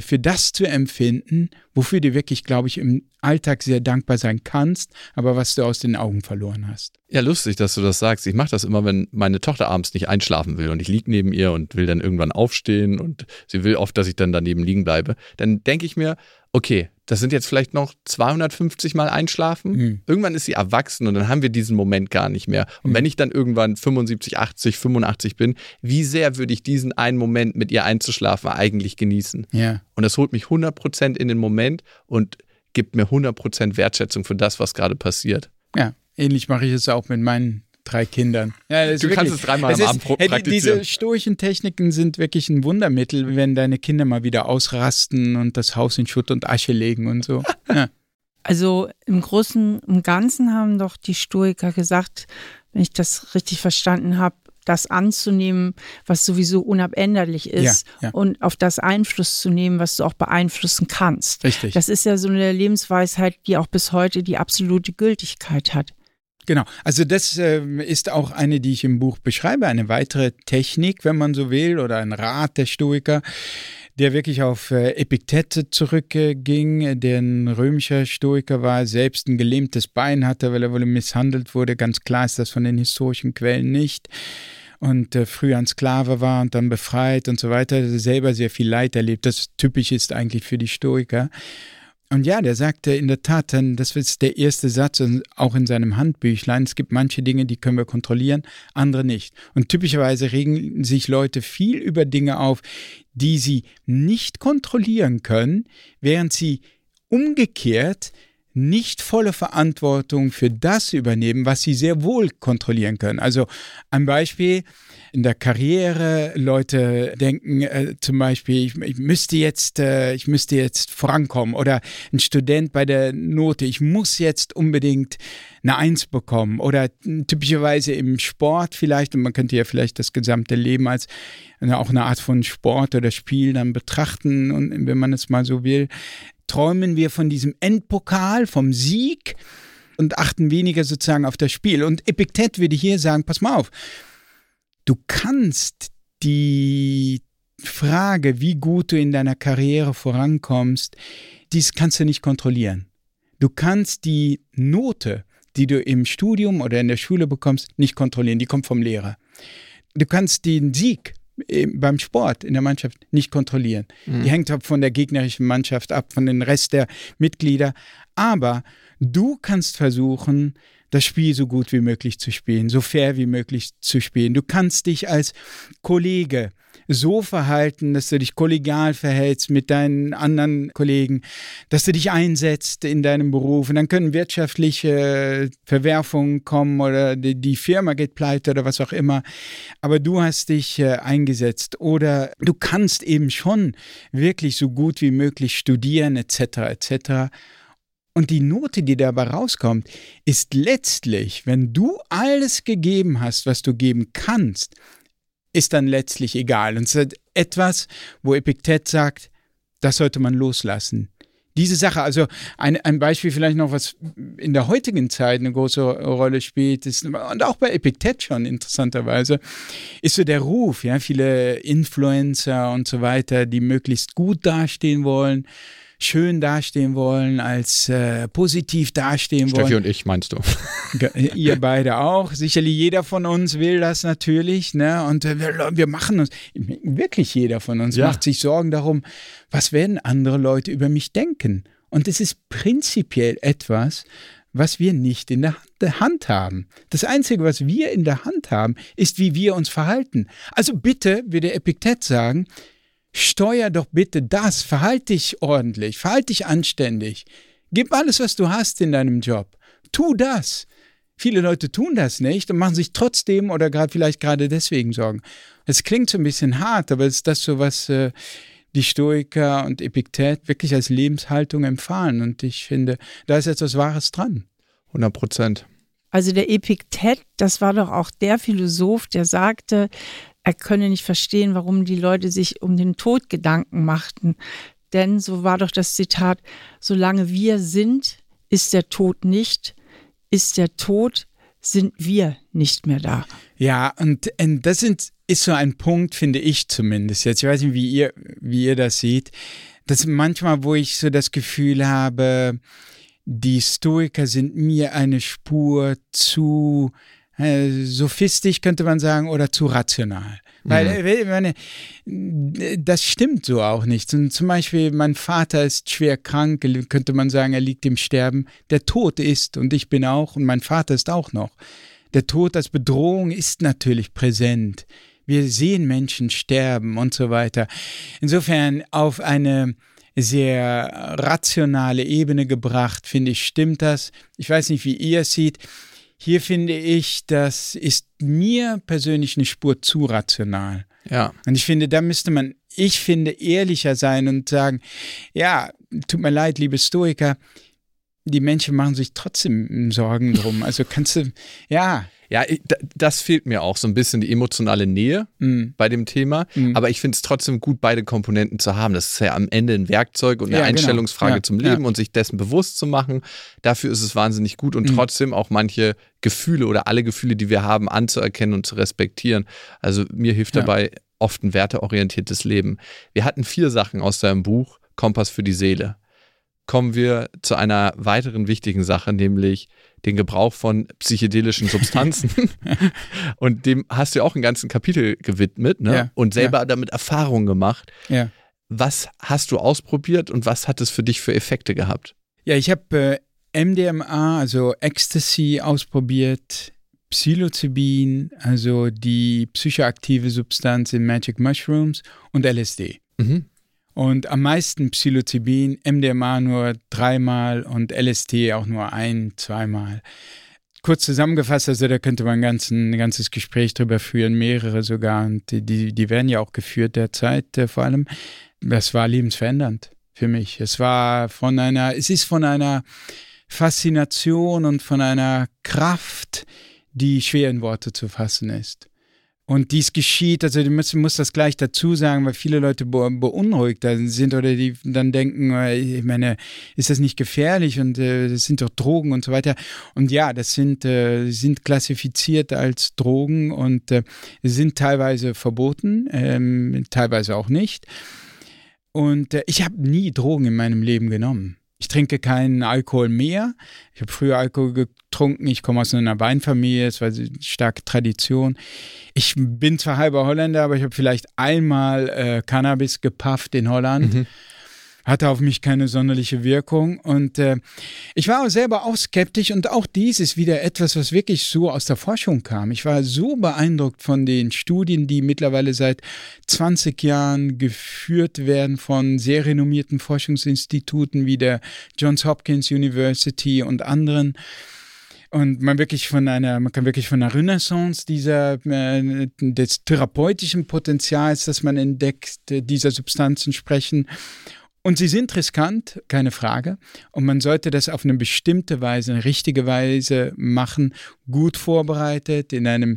für das zu empfinden, wofür du wirklich, glaube ich, im Alltag sehr dankbar sein kannst, aber was du aus den Augen verloren hast. Ja, lustig, dass du das sagst. Ich mache das immer, wenn meine Tochter abends nicht einschlafen will und ich liege neben ihr und will dann irgendwann aufstehen und sie will oft, dass ich dann daneben liegen bleibe. Dann denke ich mir, okay, das sind jetzt vielleicht noch 250 Mal einschlafen. Mhm. Irgendwann ist sie erwachsen und dann haben wir diesen Moment gar nicht mehr. Und mhm. wenn ich dann irgendwann 75, 80, 85 bin, wie sehr würde ich diesen einen Moment mit ihr einzuschlafen eigentlich genießen? Ja. Und das holt mich 100% in den Moment und gibt mir 100% Wertschätzung für das, was gerade passiert. Ja, ähnlich mache ich es auch mit meinen drei Kindern. Ja, du wirklich, kannst es dreimal am Abend ist, praktizieren. Diese stoischen Techniken sind wirklich ein Wundermittel, wenn deine Kinder mal wieder ausrasten und das Haus in Schutt und Asche legen und so. Ja. Also im Großen und Ganzen haben doch die Stoiker gesagt, wenn ich das richtig verstanden habe, das anzunehmen, was sowieso unabänderlich ist ja, ja. und auf das Einfluss zu nehmen, was du auch beeinflussen kannst. Richtig. Das ist ja so eine Lebensweisheit, die auch bis heute die absolute Gültigkeit hat. Genau, also das äh, ist auch eine, die ich im Buch beschreibe, eine weitere Technik, wenn man so will, oder ein Rat der Stoiker, der wirklich auf äh, Epiktet zurückging, der ein römischer Stoiker war, selbst ein gelähmtes Bein hatte, weil er wohl misshandelt wurde. Ganz klar ist das von den historischen Quellen nicht und äh, früher ein Sklave war und dann befreit und so weiter, selber sehr viel Leid erlebt. Das typisch ist eigentlich für die Stoiker. Und ja, der sagte in der Tat, das ist der erste Satz, auch in seinem Handbüchlein, es gibt manche Dinge, die können wir kontrollieren, andere nicht. Und typischerweise regen sich Leute viel über Dinge auf, die sie nicht kontrollieren können, während sie umgekehrt nicht volle Verantwortung für das übernehmen, was sie sehr wohl kontrollieren können. Also ein Beispiel in der Karriere, Leute denken äh, zum Beispiel, ich, ich müsste jetzt, äh, ich müsste jetzt vorankommen oder ein Student bei der Note, ich muss jetzt unbedingt eine Eins bekommen oder typischerweise im Sport vielleicht und man könnte ja vielleicht das gesamte Leben als auch eine Art von Sport oder Spiel dann betrachten und wenn man es mal so will, träumen wir von diesem Endpokal, vom Sieg und achten weniger sozusagen auf das Spiel. Und Epiktet würde hier sagen, pass mal auf, du kannst die Frage, wie gut du in deiner Karriere vorankommst, dies kannst du nicht kontrollieren. Du kannst die Note, die du im Studium oder in der Schule bekommst, nicht kontrollieren. Die kommt vom Lehrer. Du kannst den Sieg beim Sport in der Mannschaft nicht kontrollieren. Mhm. Die hängt von der gegnerischen Mannschaft ab, von den Rest der Mitglieder. Aber du kannst versuchen, das Spiel so gut wie möglich zu spielen, so fair wie möglich zu spielen. Du kannst dich als Kollege so verhalten, dass du dich kollegial verhältst mit deinen anderen Kollegen, dass du dich einsetzt in deinem Beruf. Und dann können wirtschaftliche Verwerfungen kommen oder die, Firma geht pleite oder was auch immer. Aber du hast dich äh, eingesetzt oder du kannst eben schon wirklich so gut wie möglich studieren etc. etc. Und die Note, die dabei rauskommt, ist letztlich, wenn du alles gegeben hast, was du geben kannst, ist dann letztlich egal. Und es ist etwas, wo Epiktet sagt, das sollte man loslassen. Diese Sache, also ein, ein Beispiel vielleicht noch, was in der heutigen Zeit eine große Rolle spielt, ist, und auch bei Epiktet schon interessanterweise, ist so der Ruf, ja, viele Influencer und so weiter, die möglichst gut dastehen wollen, schön dastehen wollen, als äh, positiv dastehen Steffi wollen. Steffi und ich meinst du? Ihr beide auch. Sicherlich jeder von uns will das natürlich. Ne? Und äh, wir, wir, machen uns, wirklich jeder von uns ja. macht sich Sorgen darum, was werden andere Leute über mich denken. Und es ist prinzipiell etwas, was wir nicht in der Hand haben. Das Einzige, was wir in der Hand haben, ist, wie wir uns verhalten. Also bitte, wie der Epiktet sagen, steuer doch bitte das, verhalte dich ordentlich, verhalte dich anständig. Gib alles, was du hast in deinem Job. Tu das. Viele Leute tun das nicht und machen sich trotzdem oder gerade vielleicht gerade deswegen Sorgen. Es klingt so ein bisschen hart, aber ist das so, was äh, die Stoiker und Epiktet wirklich als Lebenshaltung empfahlen. Und ich finde, da ist etwas Wahres dran. 100 Prozent. Also der Epiktet, das war doch auch der Philosoph, der sagte, er könne nicht verstehen, warum die Leute sich um den Tod Gedanken machten. Denn, so war doch das Zitat, solange wir sind, ist der Tod nicht, ist der Tod, sind wir nicht mehr da. Ja, und, und das sind, ist so ein Punkt, finde ich zumindest jetzt. Ich weiß nicht, wie ihr, wie ihr das seht. Das manchmal, wo ich so das Gefühl habe, die Stoiker sind mir eine Spur zu äh, sophistisch, könnte man sagen, oder zu rational. Weil, mhm. meine, das stimmt so auch nicht. Und zum Beispiel, mein Vater ist schwer krank, könnte man sagen, er liegt im Sterben. Der Tod ist, und ich bin auch, und mein Vater ist auch noch. Der Tod als Bedrohung ist natürlich präsent. Wir sehen Menschen sterben und so weiter. Insofern auf eine sehr rationale Ebene gebracht, finde ich, stimmt das. Ich weiß nicht, wie ihr es seht. Hier finde ich, das ist mir persönlich eine Spur zu rational. Ja. Und ich finde, da müsste man, ich finde, ehrlicher sein und sagen, ja, tut mir leid, liebe Stoiker, die Menschen machen sich trotzdem Sorgen drum. Also kannst du, ja, ja, das fehlt mir auch so ein bisschen die emotionale Nähe mm. bei dem Thema. Mm. Aber ich finde es trotzdem gut, beide Komponenten zu haben. Das ist ja am Ende ein Werkzeug und eine ja, genau. Einstellungsfrage ja, zum Leben ja. und sich dessen bewusst zu machen. Dafür ist es wahnsinnig gut und mm. trotzdem auch manche Gefühle oder alle Gefühle, die wir haben, anzuerkennen und zu respektieren. Also mir hilft dabei oft ein werteorientiertes Leben. Wir hatten vier Sachen aus deinem Buch Kompass für die Seele kommen wir zu einer weiteren wichtigen Sache, nämlich den Gebrauch von psychedelischen Substanzen. und dem hast du ja auch einen ganzen Kapitel gewidmet ne? Ja, und selber ja. damit Erfahrungen gemacht. Ja. Was hast du ausprobiert und was hat es für dich für Effekte gehabt? Ja, ich habe äh, MDMA, also Ecstasy, ausprobiert, Psilocybin, also die psychoaktive Substanz in Magic Mushrooms und LSD. Mhm. Und am meisten Psilocybin, MDMA nur dreimal und LSD auch nur ein, zweimal. Kurz zusammengefasst, also da könnte man ein, ganzen, ein ganzes Gespräch drüber führen, mehrere sogar. Und die, die werden ja auch geführt derzeit äh, vor allem. Das war lebensverändernd für mich. Es war von einer, es ist von einer Faszination und von einer Kraft, die schwer in Worte zu fassen ist. Und dies geschieht, also du musst, musst das gleich dazu sagen, weil viele Leute beunruhigt sind oder die dann denken, ich meine, ist das nicht gefährlich und äh, das sind doch Drogen und so weiter. Und ja, das sind, äh, sind klassifiziert als Drogen und äh, sind teilweise verboten, ähm, teilweise auch nicht. Und äh, ich habe nie Drogen in meinem Leben genommen. Ich trinke keinen Alkohol mehr. Ich habe früher Alkohol getrunken. Ich komme aus einer Weinfamilie, es war eine starke Tradition. Ich bin zwar halber Holländer, aber ich habe vielleicht einmal äh, Cannabis gepafft in Holland. Mhm hatte auf mich keine sonderliche Wirkung. Und äh, ich war selber auch skeptisch und auch dies ist wieder etwas, was wirklich so aus der Forschung kam. Ich war so beeindruckt von den Studien, die mittlerweile seit 20 Jahren geführt werden von sehr renommierten Forschungsinstituten wie der Johns Hopkins University und anderen und man wirklich von einer, man kann wirklich von einer Renaissance dieser äh, des therapeutischen Potenzials, das man entdeckt, dieser Substanzen sprechen und sie sind riskant, keine Frage. Und man sollte das auf eine bestimmte Weise, eine richtige Weise machen, gut vorbereitet, in einem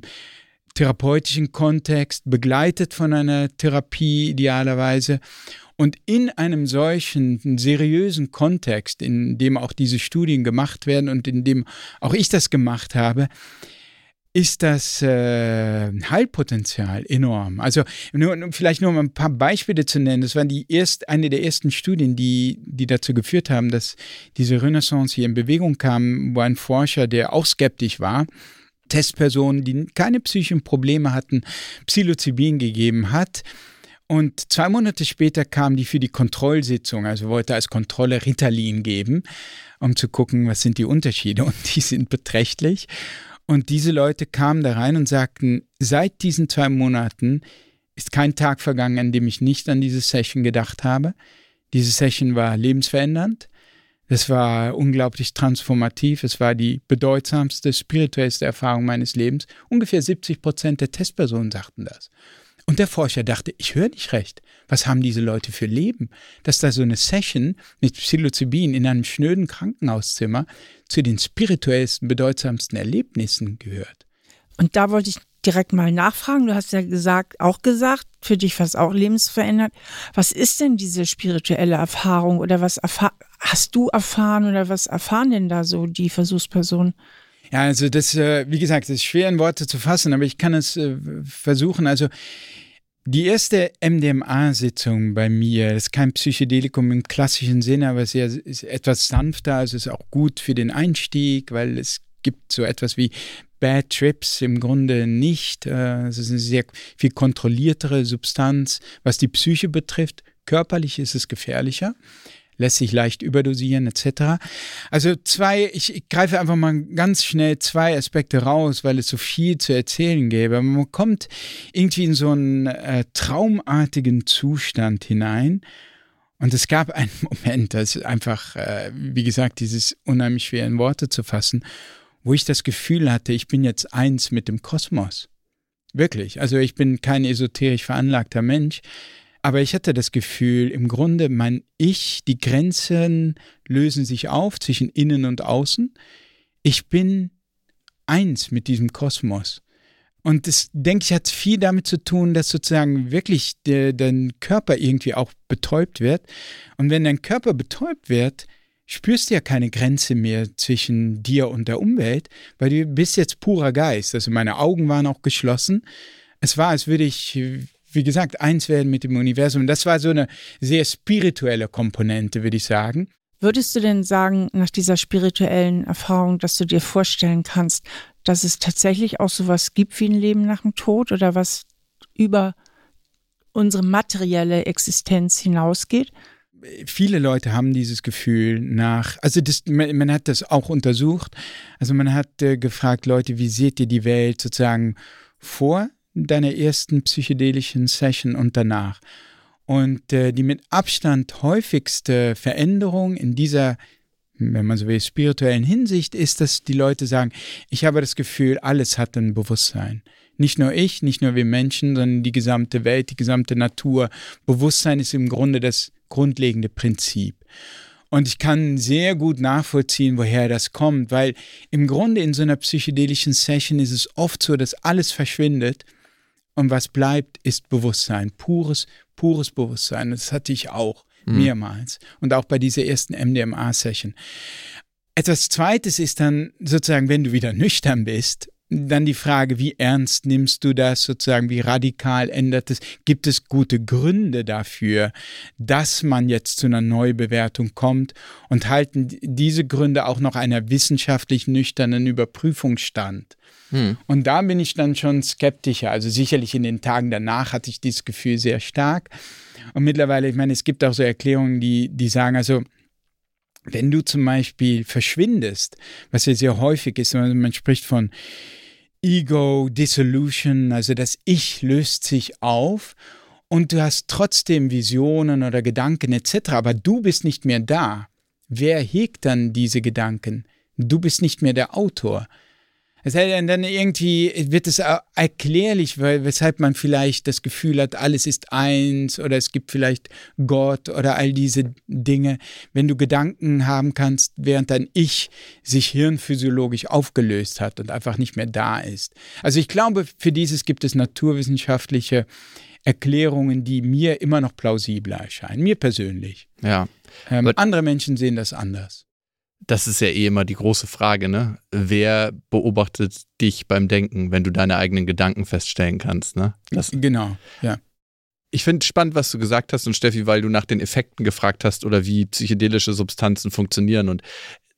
therapeutischen Kontext, begleitet von einer Therapie idealerweise. Und in einem solchen seriösen Kontext, in dem auch diese Studien gemacht werden und in dem auch ich das gemacht habe, ist das äh, Heilpotenzial enorm. Also nur, vielleicht nur um ein paar Beispiele zu nennen. Das waren die erst, eine der ersten Studien, die, die dazu geführt haben, dass diese Renaissance hier in Bewegung kam, wo ein Forscher, der auch skeptisch war, Testpersonen, die keine psychischen Probleme hatten, Psilocybin gegeben hat Und zwei Monate später kam die für die Kontrollsitzung, also wollte als Kontrolle Ritalin geben, um zu gucken, was sind die Unterschiede. Und die sind beträchtlich. Und diese Leute kamen da rein und sagten, seit diesen zwei Monaten ist kein Tag vergangen, an dem ich nicht an diese Session gedacht habe. Diese Session war lebensverändernd. Es war unglaublich transformativ. Es war die bedeutsamste, spirituellste Erfahrung meines Lebens. Ungefähr 70 Prozent der Testpersonen sagten das. Und der Forscher dachte, ich höre nicht recht. Was haben diese Leute für Leben? Dass da so eine Session mit Psilocybin in einem schnöden Krankenhauszimmer zu den spirituellsten, bedeutsamsten Erlebnissen gehört. Und da wollte ich direkt mal nachfragen. Du hast ja gesagt, auch gesagt, für dich war es auch lebensverändert. Was ist denn diese spirituelle Erfahrung oder was hast du erfahren oder was erfahren denn da so die Versuchspersonen? Ja, also das, äh, wie gesagt, das ist schwer in Worte zu fassen, aber ich kann es äh, versuchen. Also die erste MDMA-Sitzung bei mir, ist kein Psychedelikum im klassischen Sinne, aber es ist etwas sanfter, also es ist auch gut für den Einstieg, weil es gibt so etwas wie Bad Trips im Grunde nicht. Äh, es ist eine sehr viel kontrolliertere Substanz, was die Psyche betrifft. Körperlich ist es gefährlicher lässt sich leicht überdosieren etc. Also zwei, ich, ich, greife einfach mal ganz schnell zwei Aspekte raus, weil es so viel zu erzählen gäbe. Man kommt irgendwie in so einen äh, traumartigen Zustand hinein. Und es gab einen Moment, das ist einfach, äh, wie gesagt, dieses unheimlich schwer in Worte zu fassen, wo ich das Gefühl hatte, ich bin jetzt eins mit dem Kosmos. Wirklich. Also ich bin kein esoterisch veranlagter Mensch, aber ich hatte das Gefühl, im Grunde mein Ich, die Grenzen lösen sich auf zwischen innen und außen. Ich bin eins mit diesem Kosmos. Und das, denke ich, hat viel damit zu tun, dass sozusagen wirklich der, dein Körper irgendwie auch betäubt wird. Und wenn dein Körper betäubt wird, spürst du ja keine Grenze mehr zwischen dir und der Umwelt, weil du bist jetzt purer Geist. Also meine Augen waren auch geschlossen. Es war, als würde ich, wie gesagt, eins werden mit dem Universum. Das war so eine sehr spirituelle Komponente, würde ich sagen. Würdest du denn sagen, nach dieser spirituellen Erfahrung, dass du dir vorstellen kannst, dass es tatsächlich auch sowas gibt wie ein Leben nach dem Tod oder was über unsere materielle Existenz hinausgeht? viele Leute haben dieses Gefühl nach, also das, man, man, hat das auch untersucht, also man hat äh, gefragt, Leute, wie seht ihr die Welt sozusagen vor deiner ersten psychedelischen Session und danach? Und äh, die mit Abstand häufigste Veränderung in dieser, wenn man so will, spirituellen Hinsicht ist, dass die Leute sagen, ich habe das Gefühl, alles hat ein Bewusstsein. Nicht nur ich, nicht nur wir Menschen, sondern die gesamte Welt, die gesamte Natur. Bewusstsein ist im Grunde das grundlegende Prinzip. Und ich kann sehr gut nachvollziehen, woher das kommt, weil im Grunde in so einer psychedelischen Session ist es oft so, dass alles verschwindet und was bleibt, ist Bewusstsein, pures, pures Bewusstsein. Das hatte ich auch mhm. mehrmals und auch bei dieser ersten MDMA-Session. Etwas Zweites ist dann sozusagen, wenn du wieder nüchtern bist dann die Frage, wie ernst nimmst du das sozusagen, wie radikal ändert es? Gibt es gute Gründe dafür, dass man jetzt zu einer Neubewertung kommt und halten diese Gründe auch noch einer wissenschaftlich nüchternen Überprüfung stand? Hm. Und da bin ich dann schon skeptischer. Also sicherlich in den Tagen danach hatte ich dieses Gefühl sehr stark. Und mittlerweile, ich meine, es gibt auch so Erklärungen, die, die sagen, also wenn du zum Beispiel verschwindest, was ja sehr häufig ist, man spricht von Ego Dissolution, also das Ich löst sich auf und du hast trotzdem Visionen oder Gedanken etc., aber du bist nicht mehr da. Wer hegt dann diese Gedanken? Du bist nicht mehr der Autor. Es heißt, dann irgendwie wird es erklärlich, weil, weshalb man vielleicht das Gefühl hat, alles ist eins oder es gibt vielleicht Gott oder all diese Dinge. Wenn du Gedanken haben kannst, während dein Ich sich hirnphysiologisch aufgelöst hat und einfach nicht mehr da ist. Also ich glaube, für dieses gibt es naturwissenschaftliche Erklärungen, die mir immer noch plausibler erscheinen, mir persönlich. Ja. Ähm, andere Menschen sehen das anders das ist ja eh immer die große Frage, ne? Wer beobachtet dich beim Denken, wenn du deine eigenen Gedanken feststellen kannst, ne? Das, genau, ja. Ich finde spannend, was du gesagt hast und Steffi, weil du nach den Effekten gefragt hast oder wie psychedelische Substanzen funktionieren und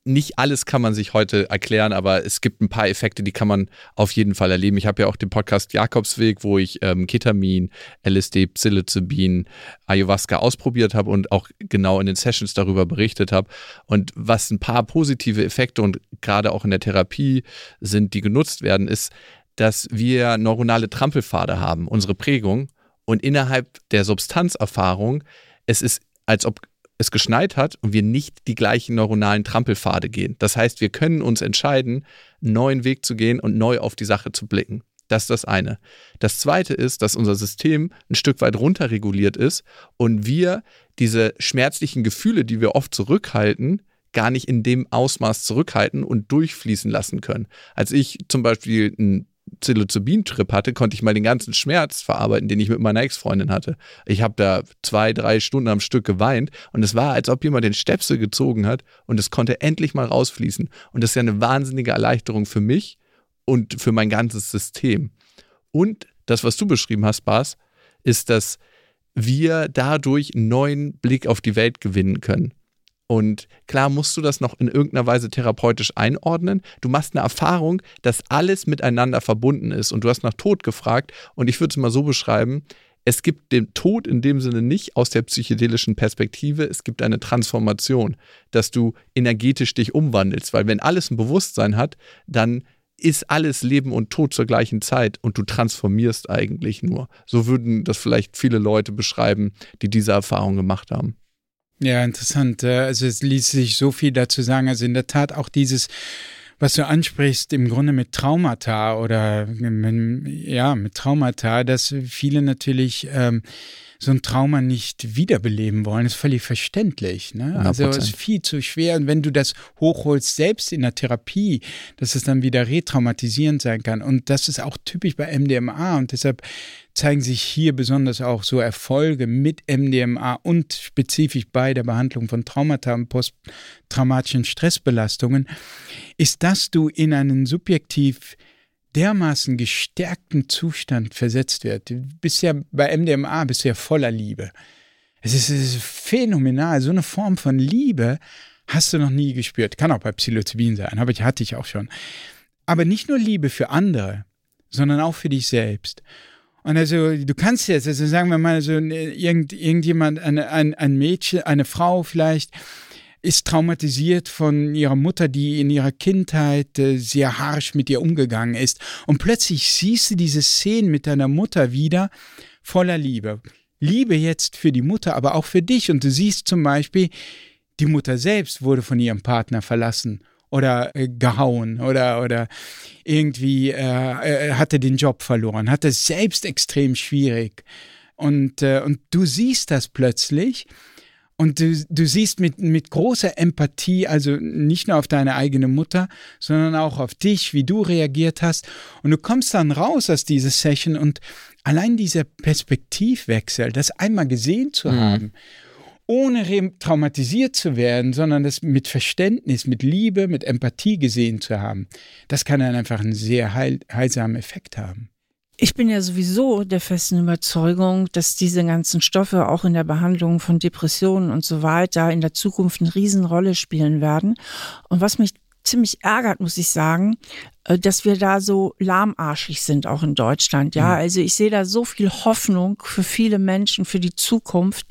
nicht alles kann man sich heute erklären, aber es gibt ein paar Effekte, die kann man auf jeden Fall erleben. Ich habe ja auch den Podcast Jakobsweg, wo ich ähm, Ketamin, LSD, Psilocybin, Ayahuasca ausprobiert habe und auch genau in den Sessions darüber berichtet habe. Und was ein paar positive Effekte und gerade auch in der Therapie sind, die genutzt werden, ist, dass wir neuronale Trampelpfade haben, unsere Prägung. Und innerhalb der Substanzerfahrung, es ist, als ob es geschneit hat und wir nicht die gleichen neuronalen Trampelpfade gehen. Das heißt, wir können uns entscheiden, einen neuen Weg zu gehen und neu auf die Sache zu blicken. Das ist das eine. Das zweite ist, dass unser System ein Stück weit runterreguliert ist und wir diese schmerzlichen Gefühle, die wir oft zurückhalten, gar nicht in dem Ausmaß zurückhalten und durchfließen lassen können. Als ich zum Beispiel ein Psilocybin-Trip hatte, konnte ich mal den ganzen Schmerz verarbeiten, den ich mit meiner Ex-Freundin hatte. Ich habe da zwei, drei Stunden am Stück geweint und es war, als ob jemand den Stepsel gezogen hat und es konnte endlich mal rausfließen. Und das ist ja eine wahnsinnige Erleichterung für mich und für mein ganzes System. Und das, was du beschrieben hast, Bas, ist, dass wir dadurch einen neuen Blick auf die Welt gewinnen können. Und klar musst du das noch in irgendeiner Weise therapeutisch einordnen. Du machst eine Erfahrung, dass alles miteinander verbunden ist. Und du hast nach Tod gefragt. Und ich würde es mal so beschreiben, es gibt den Tod in dem Sinne nicht aus der psychedelischen Perspektive, es gibt eine Transformation, dass du energetisch dich umwandelst, weil wenn alles ein Bewusstsein hat, dann ist alles Leben und Tod zur gleichen Zeit und du transformierst eigentlich nur. So würden das vielleicht viele Leute beschreiben, die diese Erfahrung gemacht haben. Ja, interessant. Also es ließ sich so viel dazu sagen. Also in der Tat auch dieses, was du ansprichst, im Grunde mit Traumata oder ja, mit Traumata, dass viele natürlich ähm, so ein Trauma nicht wiederbeleben wollen, ist völlig verständlich. Ne? Also es ist viel zu schwer. Und wenn du das hochholst, selbst in der Therapie, dass es dann wieder retraumatisierend sein kann. Und das ist auch typisch bei MDMA. Und deshalb zeigen sich hier besonders auch so Erfolge mit MDMA und spezifisch bei der Behandlung von Traumata und posttraumatischen Stressbelastungen, ist, dass du in einen subjektiv dermaßen gestärkten Zustand versetzt wird. Du bist ja bei MDMA bist voller Liebe. Es ist, es ist phänomenal. So eine Form von Liebe hast du noch nie gespürt. Kann auch bei Psilocybin sein, aber ich hatte ich auch schon. Aber nicht nur Liebe für andere, sondern auch für dich selbst. Und also du kannst jetzt, also sagen wir mal so irgend, irgendjemand, eine, ein, ein Mädchen, eine Frau vielleicht, ist traumatisiert von ihrer Mutter, die in ihrer Kindheit äh, sehr harsch mit ihr umgegangen ist. Und plötzlich siehst du diese Szenen mit deiner Mutter wieder voller Liebe. Liebe jetzt für die Mutter, aber auch für dich. Und du siehst zum Beispiel, die Mutter selbst wurde von ihrem Partner verlassen oder äh, gehauen oder, oder irgendwie äh, hatte den Job verloren, hatte es selbst extrem schwierig. Und, äh, und du siehst das plötzlich und du, du siehst mit, mit großer Empathie, also nicht nur auf deine eigene Mutter, sondern auch auf dich, wie du reagiert hast. Und du kommst dann raus aus dieser Session und allein dieser Perspektivwechsel, das einmal gesehen zu mhm. haben ohne traumatisiert zu werden, sondern das mit Verständnis, mit Liebe, mit Empathie gesehen zu haben, das kann dann einfach einen sehr heil heilsamen Effekt haben. Ich bin ja sowieso der festen Überzeugung, dass diese ganzen Stoffe auch in der Behandlung von Depressionen und so weiter in der Zukunft eine Riesenrolle spielen werden. Und was mich ziemlich ärgert, muss ich sagen, äh, dass wir da so lahmarschig sind, auch in Deutschland. Ja, mhm. also ich sehe da so viel Hoffnung für viele Menschen, für die Zukunft.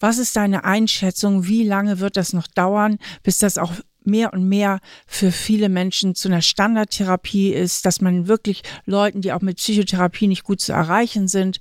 Was ist deine Einschätzung? Wie lange wird das noch dauern, bis das auch mehr und mehr für viele Menschen zu einer Standardtherapie ist, dass man wirklich Leuten, die auch mit Psychotherapie nicht gut zu erreichen sind,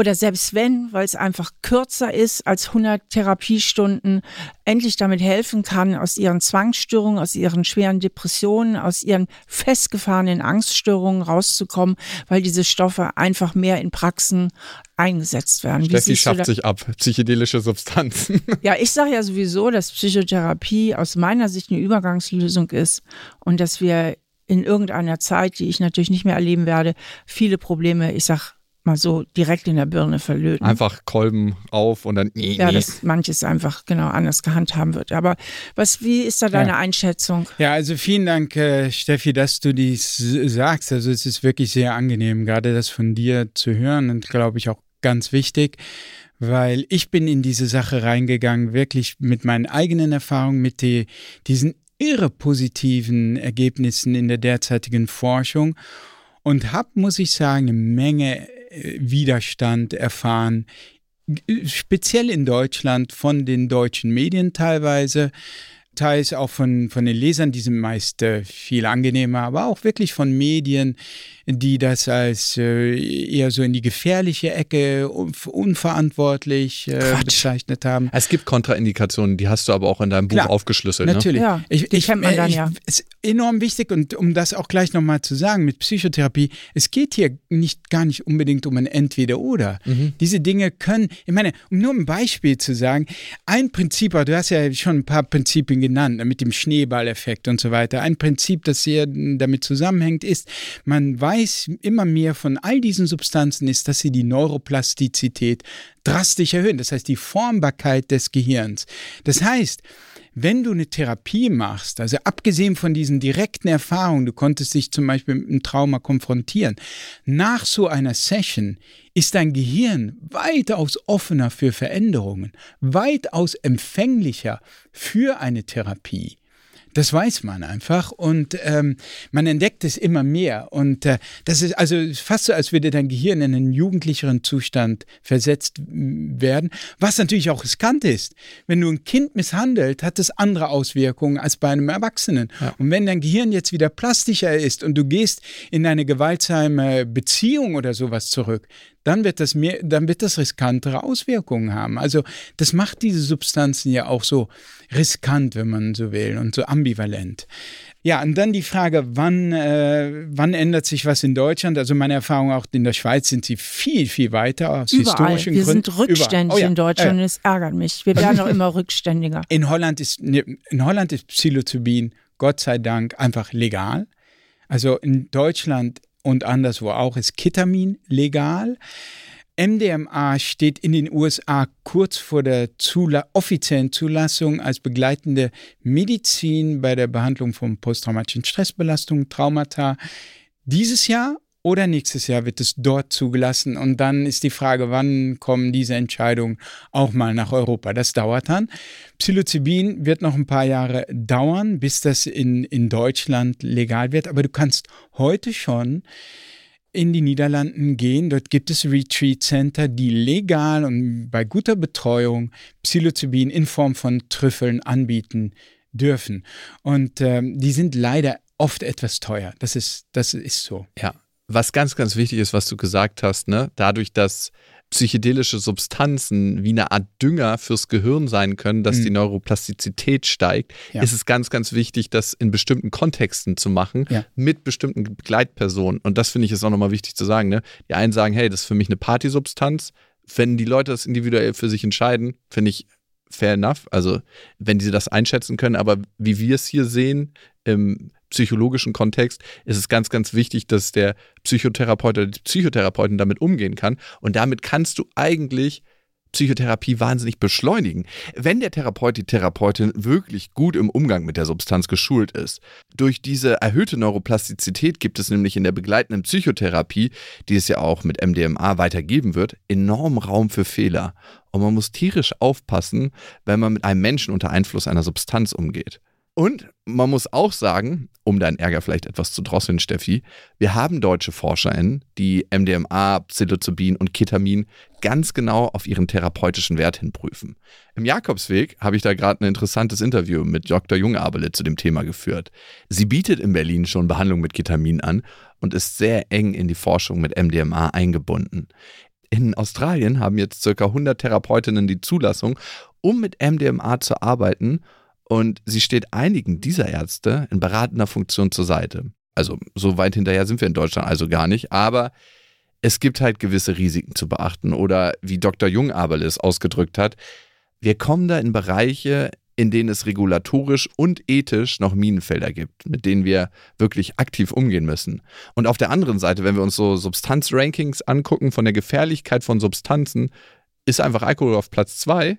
oder selbst wenn, weil es einfach kürzer ist als 100 Therapiestunden, endlich damit helfen kann, aus ihren Zwangsstörungen, aus ihren schweren Depressionen, aus ihren festgefahrenen Angststörungen rauszukommen, weil diese Stoffe einfach mehr in Praxen eingesetzt werden. Steffi schafft sich ab, psychedelische Substanzen. Ja, ich sage ja sowieso, dass Psychotherapie aus meiner Sicht eine Übergangslösung ist und dass wir in irgendeiner Zeit, die ich natürlich nicht mehr erleben werde, viele Probleme, ich sage mal so direkt in der Birne verlöten. Einfach Kolben auf und dann. Nee, ja, dass manches einfach genau anders gehandhabt wird. Aber was, wie ist da deine ja. Einschätzung? Ja, also vielen Dank, äh, Steffi, dass du dies sagst. Also es ist wirklich sehr angenehm, gerade das von dir zu hören und glaube ich auch ganz wichtig. Weil ich bin in diese Sache reingegangen, wirklich mit meinen eigenen Erfahrungen, mit die, diesen irre positiven Ergebnissen in der derzeitigen Forschung und habe, muss ich sagen, eine Menge Widerstand erfahren, speziell in Deutschland von den deutschen Medien teilweise teils auch von, von den Lesern, die sind meist äh, viel angenehmer, aber auch wirklich von Medien, die das als äh, eher so in die gefährliche Ecke unverantwortlich äh, bezeichnet haben. Es gibt Kontraindikationen, die hast du aber auch in deinem Buch Klar, aufgeschlüsselt. Ne? Natürlich. Ne? Ja, ich, ich, kennt man dann, ja. ist enorm wichtig und um das auch gleich nochmal zu sagen mit Psychotherapie, es geht hier nicht gar nicht unbedingt um ein Entweder-Oder. Mhm. Diese Dinge können, ich meine, um nur ein Beispiel zu sagen, ein Prinzip, du hast ja schon ein paar Prinzipien genannt, ne, mit dem Schneeballeffekt und so weiter. Ein Prinzip, das sehr damit zusammenhängt, ist, man weiß, weiß immer mehr von all diesen Substanzen ist, dass sie die Neuroplastizität drastisch erhöhen. Das heißt, die Formbarkeit des Gehirns. Das heißt, wenn du eine Therapie machst, also abgesehen von diesen direkten Erfahrungen, du konntest dich zum Beispiel mit einem Trauma konfrontieren, nach so einer Session ist dein Gehirn weitaus offener für Veränderungen, weitaus empfänglicher für eine Therapie. Das weiß man einfach und ähm, man entdeckt es immer mehr. Und äh, das ist also fast so, als würde dein Gehirn in einen jugendlicheren Zustand versetzt werden, was natürlich auch riskant ist. Wenn du ein Kind misshandelt, hat das andere Auswirkungen als bei einem Erwachsenen. Ja. Und wenn dein Gehirn jetzt wieder plastischer ist und du gehst in eine gewaltsame Beziehung oder sowas zurück, dann wird das mehr, dann wird das riskantere Auswirkungen haben. Also das macht diese Substanzen ja auch so riskant, wenn man so will, und so ambivalent. Ja, und dann die Frage, wann, äh, wann ändert sich was in Deutschland? Also meine Erfahrung auch in der Schweiz sind sie viel, viel weiter aus Überall. historischen Wir Gründen. Wir sind rückständig oh, ja. in Deutschland und es ärgert mich. Wir werden auch immer rückständiger. In Holland ist, ne, in Holland ist Psilocybin Gott sei Dank einfach legal. Also in Deutschland und anderswo auch ist Ketamin legal. MDMA steht in den USA kurz vor der Zula offiziellen Zulassung als begleitende Medizin bei der Behandlung von posttraumatischen Stressbelastungen, Traumata. Dieses Jahr oder nächstes Jahr wird es dort zugelassen. Und dann ist die Frage, wann kommen diese Entscheidungen auch mal nach Europa? Das dauert dann. Psilocybin wird noch ein paar Jahre dauern, bis das in, in Deutschland legal wird. Aber du kannst heute schon in die Niederlanden gehen. Dort gibt es Retreat Center, die legal und bei guter Betreuung Psilocybin in Form von Trüffeln anbieten dürfen. Und ähm, die sind leider oft etwas teuer. Das ist, das ist so. Ja, was ganz, ganz wichtig ist, was du gesagt hast, ne? dadurch, dass psychedelische Substanzen wie eine Art Dünger fürs Gehirn sein können, dass mhm. die Neuroplastizität steigt, ja. ist es ganz, ganz wichtig, das in bestimmten Kontexten zu machen, ja. mit bestimmten Begleitpersonen. Und das finde ich ist auch nochmal wichtig zu sagen. Ne? Die einen sagen, hey, das ist für mich eine Partysubstanz. Wenn die Leute das individuell für sich entscheiden, finde ich fair enough. Also, wenn sie das einschätzen können, aber wie wir es hier sehen, im psychologischen Kontext ist es ganz, ganz wichtig, dass der Psychotherapeut oder die Psychotherapeutin damit umgehen kann. Und damit kannst du eigentlich Psychotherapie wahnsinnig beschleunigen, wenn der Therapeut, die Therapeutin wirklich gut im Umgang mit der Substanz geschult ist. Durch diese erhöhte Neuroplastizität gibt es nämlich in der begleitenden Psychotherapie, die es ja auch mit MDMA weitergeben wird, enorm Raum für Fehler. Und man muss tierisch aufpassen, wenn man mit einem Menschen unter Einfluss einer Substanz umgeht. Und man muss auch sagen, um deinen Ärger vielleicht etwas zu drosseln, Steffi, wir haben deutsche ForscherInnen, die MDMA, Psilocybin und Ketamin ganz genau auf ihren therapeutischen Wert hin prüfen. Im Jakobsweg habe ich da gerade ein interessantes Interview mit Dr. Jungabele zu dem Thema geführt. Sie bietet in Berlin schon Behandlung mit Ketamin an und ist sehr eng in die Forschung mit MDMA eingebunden. In Australien haben jetzt ca. 100 Therapeutinnen die Zulassung, um mit MDMA zu arbeiten und sie steht einigen dieser Ärzte in beratender Funktion zur Seite. Also so weit hinterher sind wir in Deutschland also gar nicht, aber es gibt halt gewisse Risiken zu beachten oder wie Dr. Jung Aberles ausgedrückt hat, wir kommen da in Bereiche, in denen es regulatorisch und ethisch noch Minenfelder gibt, mit denen wir wirklich aktiv umgehen müssen. Und auf der anderen Seite, wenn wir uns so Substanzrankings angucken von der Gefährlichkeit von Substanzen, ist einfach Alkohol auf Platz 2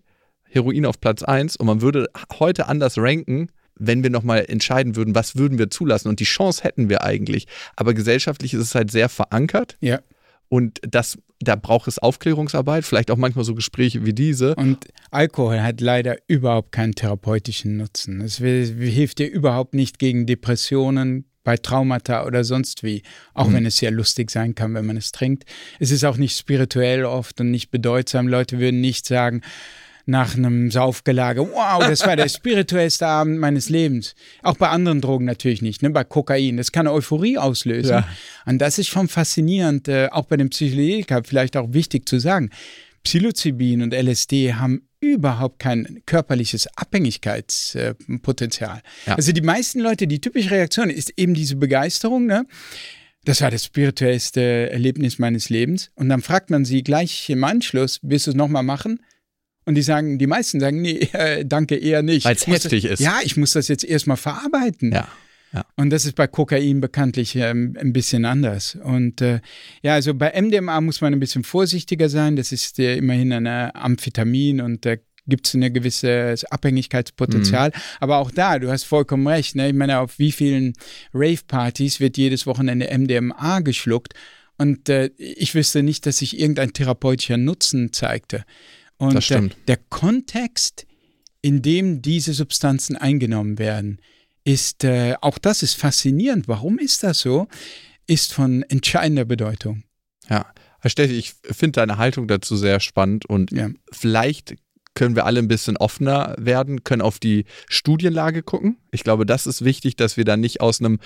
Heroin auf Platz 1 und man würde heute anders ranken, wenn wir nochmal entscheiden würden, was würden wir zulassen. Und die Chance hätten wir eigentlich. Aber gesellschaftlich ist es halt sehr verankert. Ja. Und das, da braucht es Aufklärungsarbeit, vielleicht auch manchmal so Gespräche wie diese. Und Alkohol hat leider überhaupt keinen therapeutischen Nutzen. Es hilft dir überhaupt nicht gegen Depressionen, bei Traumata oder sonst wie, auch mhm. wenn es sehr lustig sein kann, wenn man es trinkt. Es ist auch nicht spirituell oft und nicht bedeutsam. Leute würden nicht sagen, nach einem Saufgelage, wow, das war der spirituellste Abend meines Lebens. Auch bei anderen Drogen natürlich nicht, ne? bei Kokain. Das kann Euphorie auslösen. Ja. Und das ist schon faszinierend, äh, auch bei den Psychedelika, vielleicht auch wichtig zu sagen. Psilocybin und LSD haben überhaupt kein körperliches Abhängigkeitspotenzial. Ja. Also die meisten Leute, die typische Reaktion ist eben diese Begeisterung, ne? Das war das spirituellste Erlebnis meines Lebens. Und dann fragt man sie gleich im Anschluss, willst du es nochmal machen? Und die sagen, die meisten sagen, nee, äh, danke, eher nicht. Weil es heftig ist. Ja, ich muss das jetzt erstmal verarbeiten. Ja. Ja. Und das ist bei Kokain bekanntlich ähm, ein bisschen anders. Und äh, ja, also bei MDMA muss man ein bisschen vorsichtiger sein. Das ist ja immerhin eine Amphetamin und da gibt es ein gewisses Abhängigkeitspotenzial. Mhm. Aber auch da, du hast vollkommen recht. Ne? Ich meine, auf wie vielen Rave-Partys wird jedes Wochenende MDMA geschluckt? Und äh, ich wüsste nicht, dass sich irgendein therapeutischer Nutzen zeigte. Und. Der, der Kontext, in dem diese Substanzen eingenommen werden, ist, äh, auch das ist faszinierend. Warum ist das so? Ist von entscheidender Bedeutung. Ja, Herr Steffi, ich finde deine Haltung dazu sehr spannend und ja. vielleicht können wir alle ein bisschen offener werden, können auf die Studienlage gucken. Ich glaube, das ist wichtig, dass wir da nicht aus einem,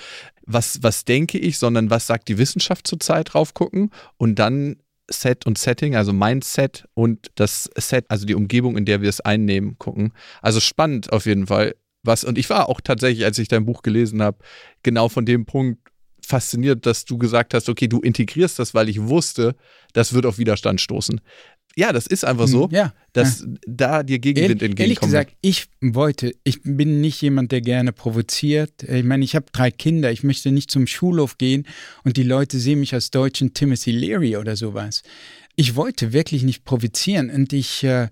was, was denke ich, sondern was sagt die Wissenschaft zurzeit drauf gucken und dann Set und Setting, also Mindset und das Set, also die Umgebung, in der wir es einnehmen, gucken. Also spannend auf jeden Fall was, und ich war auch tatsächlich, als ich dein Buch gelesen habe, genau von dem Punkt fasziniert, dass du gesagt hast, okay, du integrierst das, weil ich wusste, das wird auf Widerstand stoßen. Ja, das ist einfach so, hm, ja, dass ja. da dir Gegenwind entgegenkommt. Ehrlich gesagt, ich wollte, ich bin nicht jemand, der gerne provoziert. Ich meine, ich habe drei Kinder, ich möchte nicht zum Schulhof gehen und die Leute sehen mich als deutschen Timothy Leary oder sowas. Ich wollte wirklich nicht provozieren und ich, äh,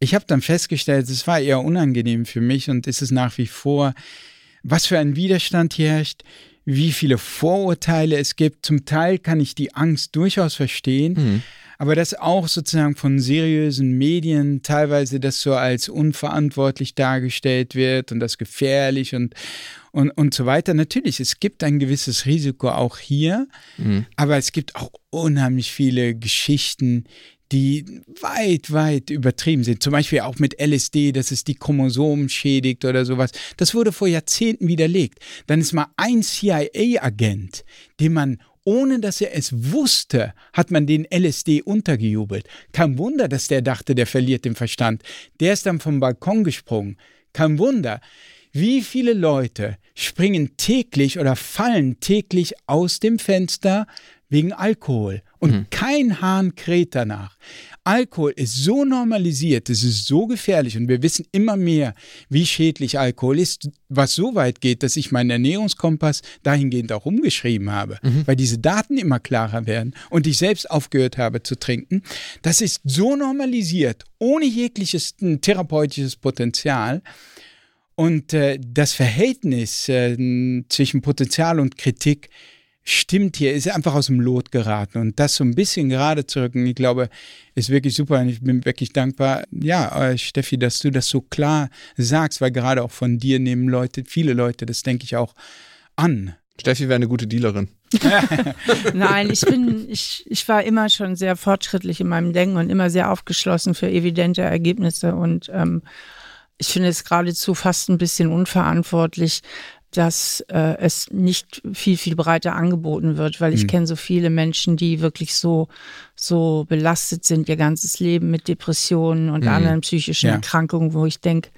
ich habe dann festgestellt, es war eher unangenehm für mich und ist es nach wie vor, was für ein Widerstand hier herrscht, wie viele Vorurteile es gibt. Zum Teil kann ich die Angst durchaus verstehen, mhm. Aber das auch sozusagen von seriösen Medien teilweise das so als unverantwortlich dargestellt wird und das gefährlich und, und, und so weiter. Natürlich, es gibt ein gewisses Risiko auch hier, mhm. aber es gibt auch unheimlich viele Geschichten, die weit, weit übertrieben sind. Zum Beispiel auch mit LSD, dass es die Chromosomen schädigt oder sowas. Das wurde vor Jahrzehnten widerlegt. Dann ist mal ein CIA-Agent, den man ohne dass er es wusste, hat man den LSD untergejubelt. Kein Wunder, dass der dachte, der verliert den Verstand. Der ist dann vom Balkon gesprungen. Kein Wunder. Wie viele Leute springen täglich oder fallen täglich aus dem Fenster wegen Alkohol. Und mhm. kein Hahn kräht danach. Alkohol ist so normalisiert, es ist so gefährlich und wir wissen immer mehr, wie schädlich Alkohol ist, was so weit geht, dass ich meinen Ernährungskompass dahingehend auch umgeschrieben habe, mhm. weil diese Daten immer klarer werden und ich selbst aufgehört habe zu trinken. Das ist so normalisiert, ohne jegliches therapeutisches Potenzial. Und äh, das Verhältnis äh, zwischen Potenzial und Kritik stimmt hier, ist einfach aus dem Lot geraten. Und das so ein bisschen gerade zu rücken, ich glaube, ist wirklich super. Und ich bin wirklich dankbar, ja, äh, Steffi, dass du das so klar sagst, weil gerade auch von dir nehmen Leute, viele Leute, das denke ich auch an. Steffi wäre eine gute Dealerin. Nein, ich bin, ich, ich war immer schon sehr fortschrittlich in meinem Denken und immer sehr aufgeschlossen für evidente Ergebnisse und ähm, ich finde es geradezu fast ein bisschen unverantwortlich, dass äh, es nicht viel, viel breiter angeboten wird, weil ich mhm. kenne so viele Menschen, die wirklich so, so belastet sind ihr ganzes Leben mit Depressionen und mhm. anderen psychischen ja. Erkrankungen, wo ich denke,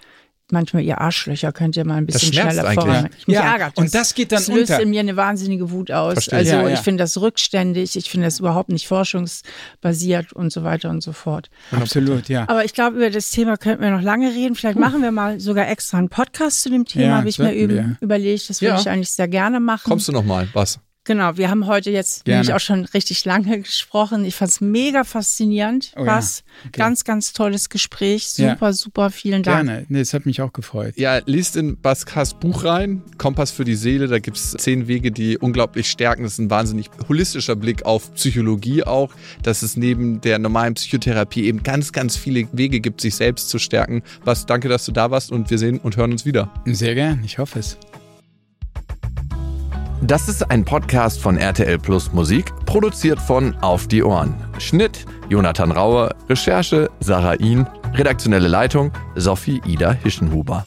manchmal ihr Arschlöcher könnt ihr mal ein bisschen schneller voran. Ich mich ja, ärgert das. Und das geht dann das löst unter. in mir eine wahnsinnige Wut aus. Verstehe. Also ja, ja. ich finde das rückständig, ich finde das überhaupt nicht forschungsbasiert und so weiter und so fort. Absolut, ja. Aber ich glaube, über das Thema könnten wir noch lange reden. Vielleicht machen wir mal sogar extra einen Podcast zu dem Thema, habe ich mir über, überlegt. Das würde ich eigentlich sehr gerne machen. Kommst du noch mal? Was? Genau, wir haben heute jetzt Gerne. nämlich auch schon richtig lange gesprochen. Ich fand es mega faszinierend. Oh ja, Was? okay. Ganz, ganz tolles Gespräch. Ja. Super, super, vielen Dank. Gerne. Nee, das hat mich auch gefreut. Ja, liest in Baskas Buch rein, Kompass für die Seele. Da gibt es zehn Wege, die unglaublich stärken. Das ist ein wahnsinnig holistischer Blick auf Psychologie auch, dass es neben der normalen Psychotherapie eben ganz, ganz viele Wege gibt, sich selbst zu stärken. Was, danke, dass du da warst und wir sehen und hören uns wieder. Sehr gern, ich hoffe es. Das ist ein Podcast von RTL Plus Musik, produziert von Auf die Ohren. Schnitt Jonathan Rauer, Recherche Sarah Ihn, redaktionelle Leitung Sophie Ida Hischenhuber.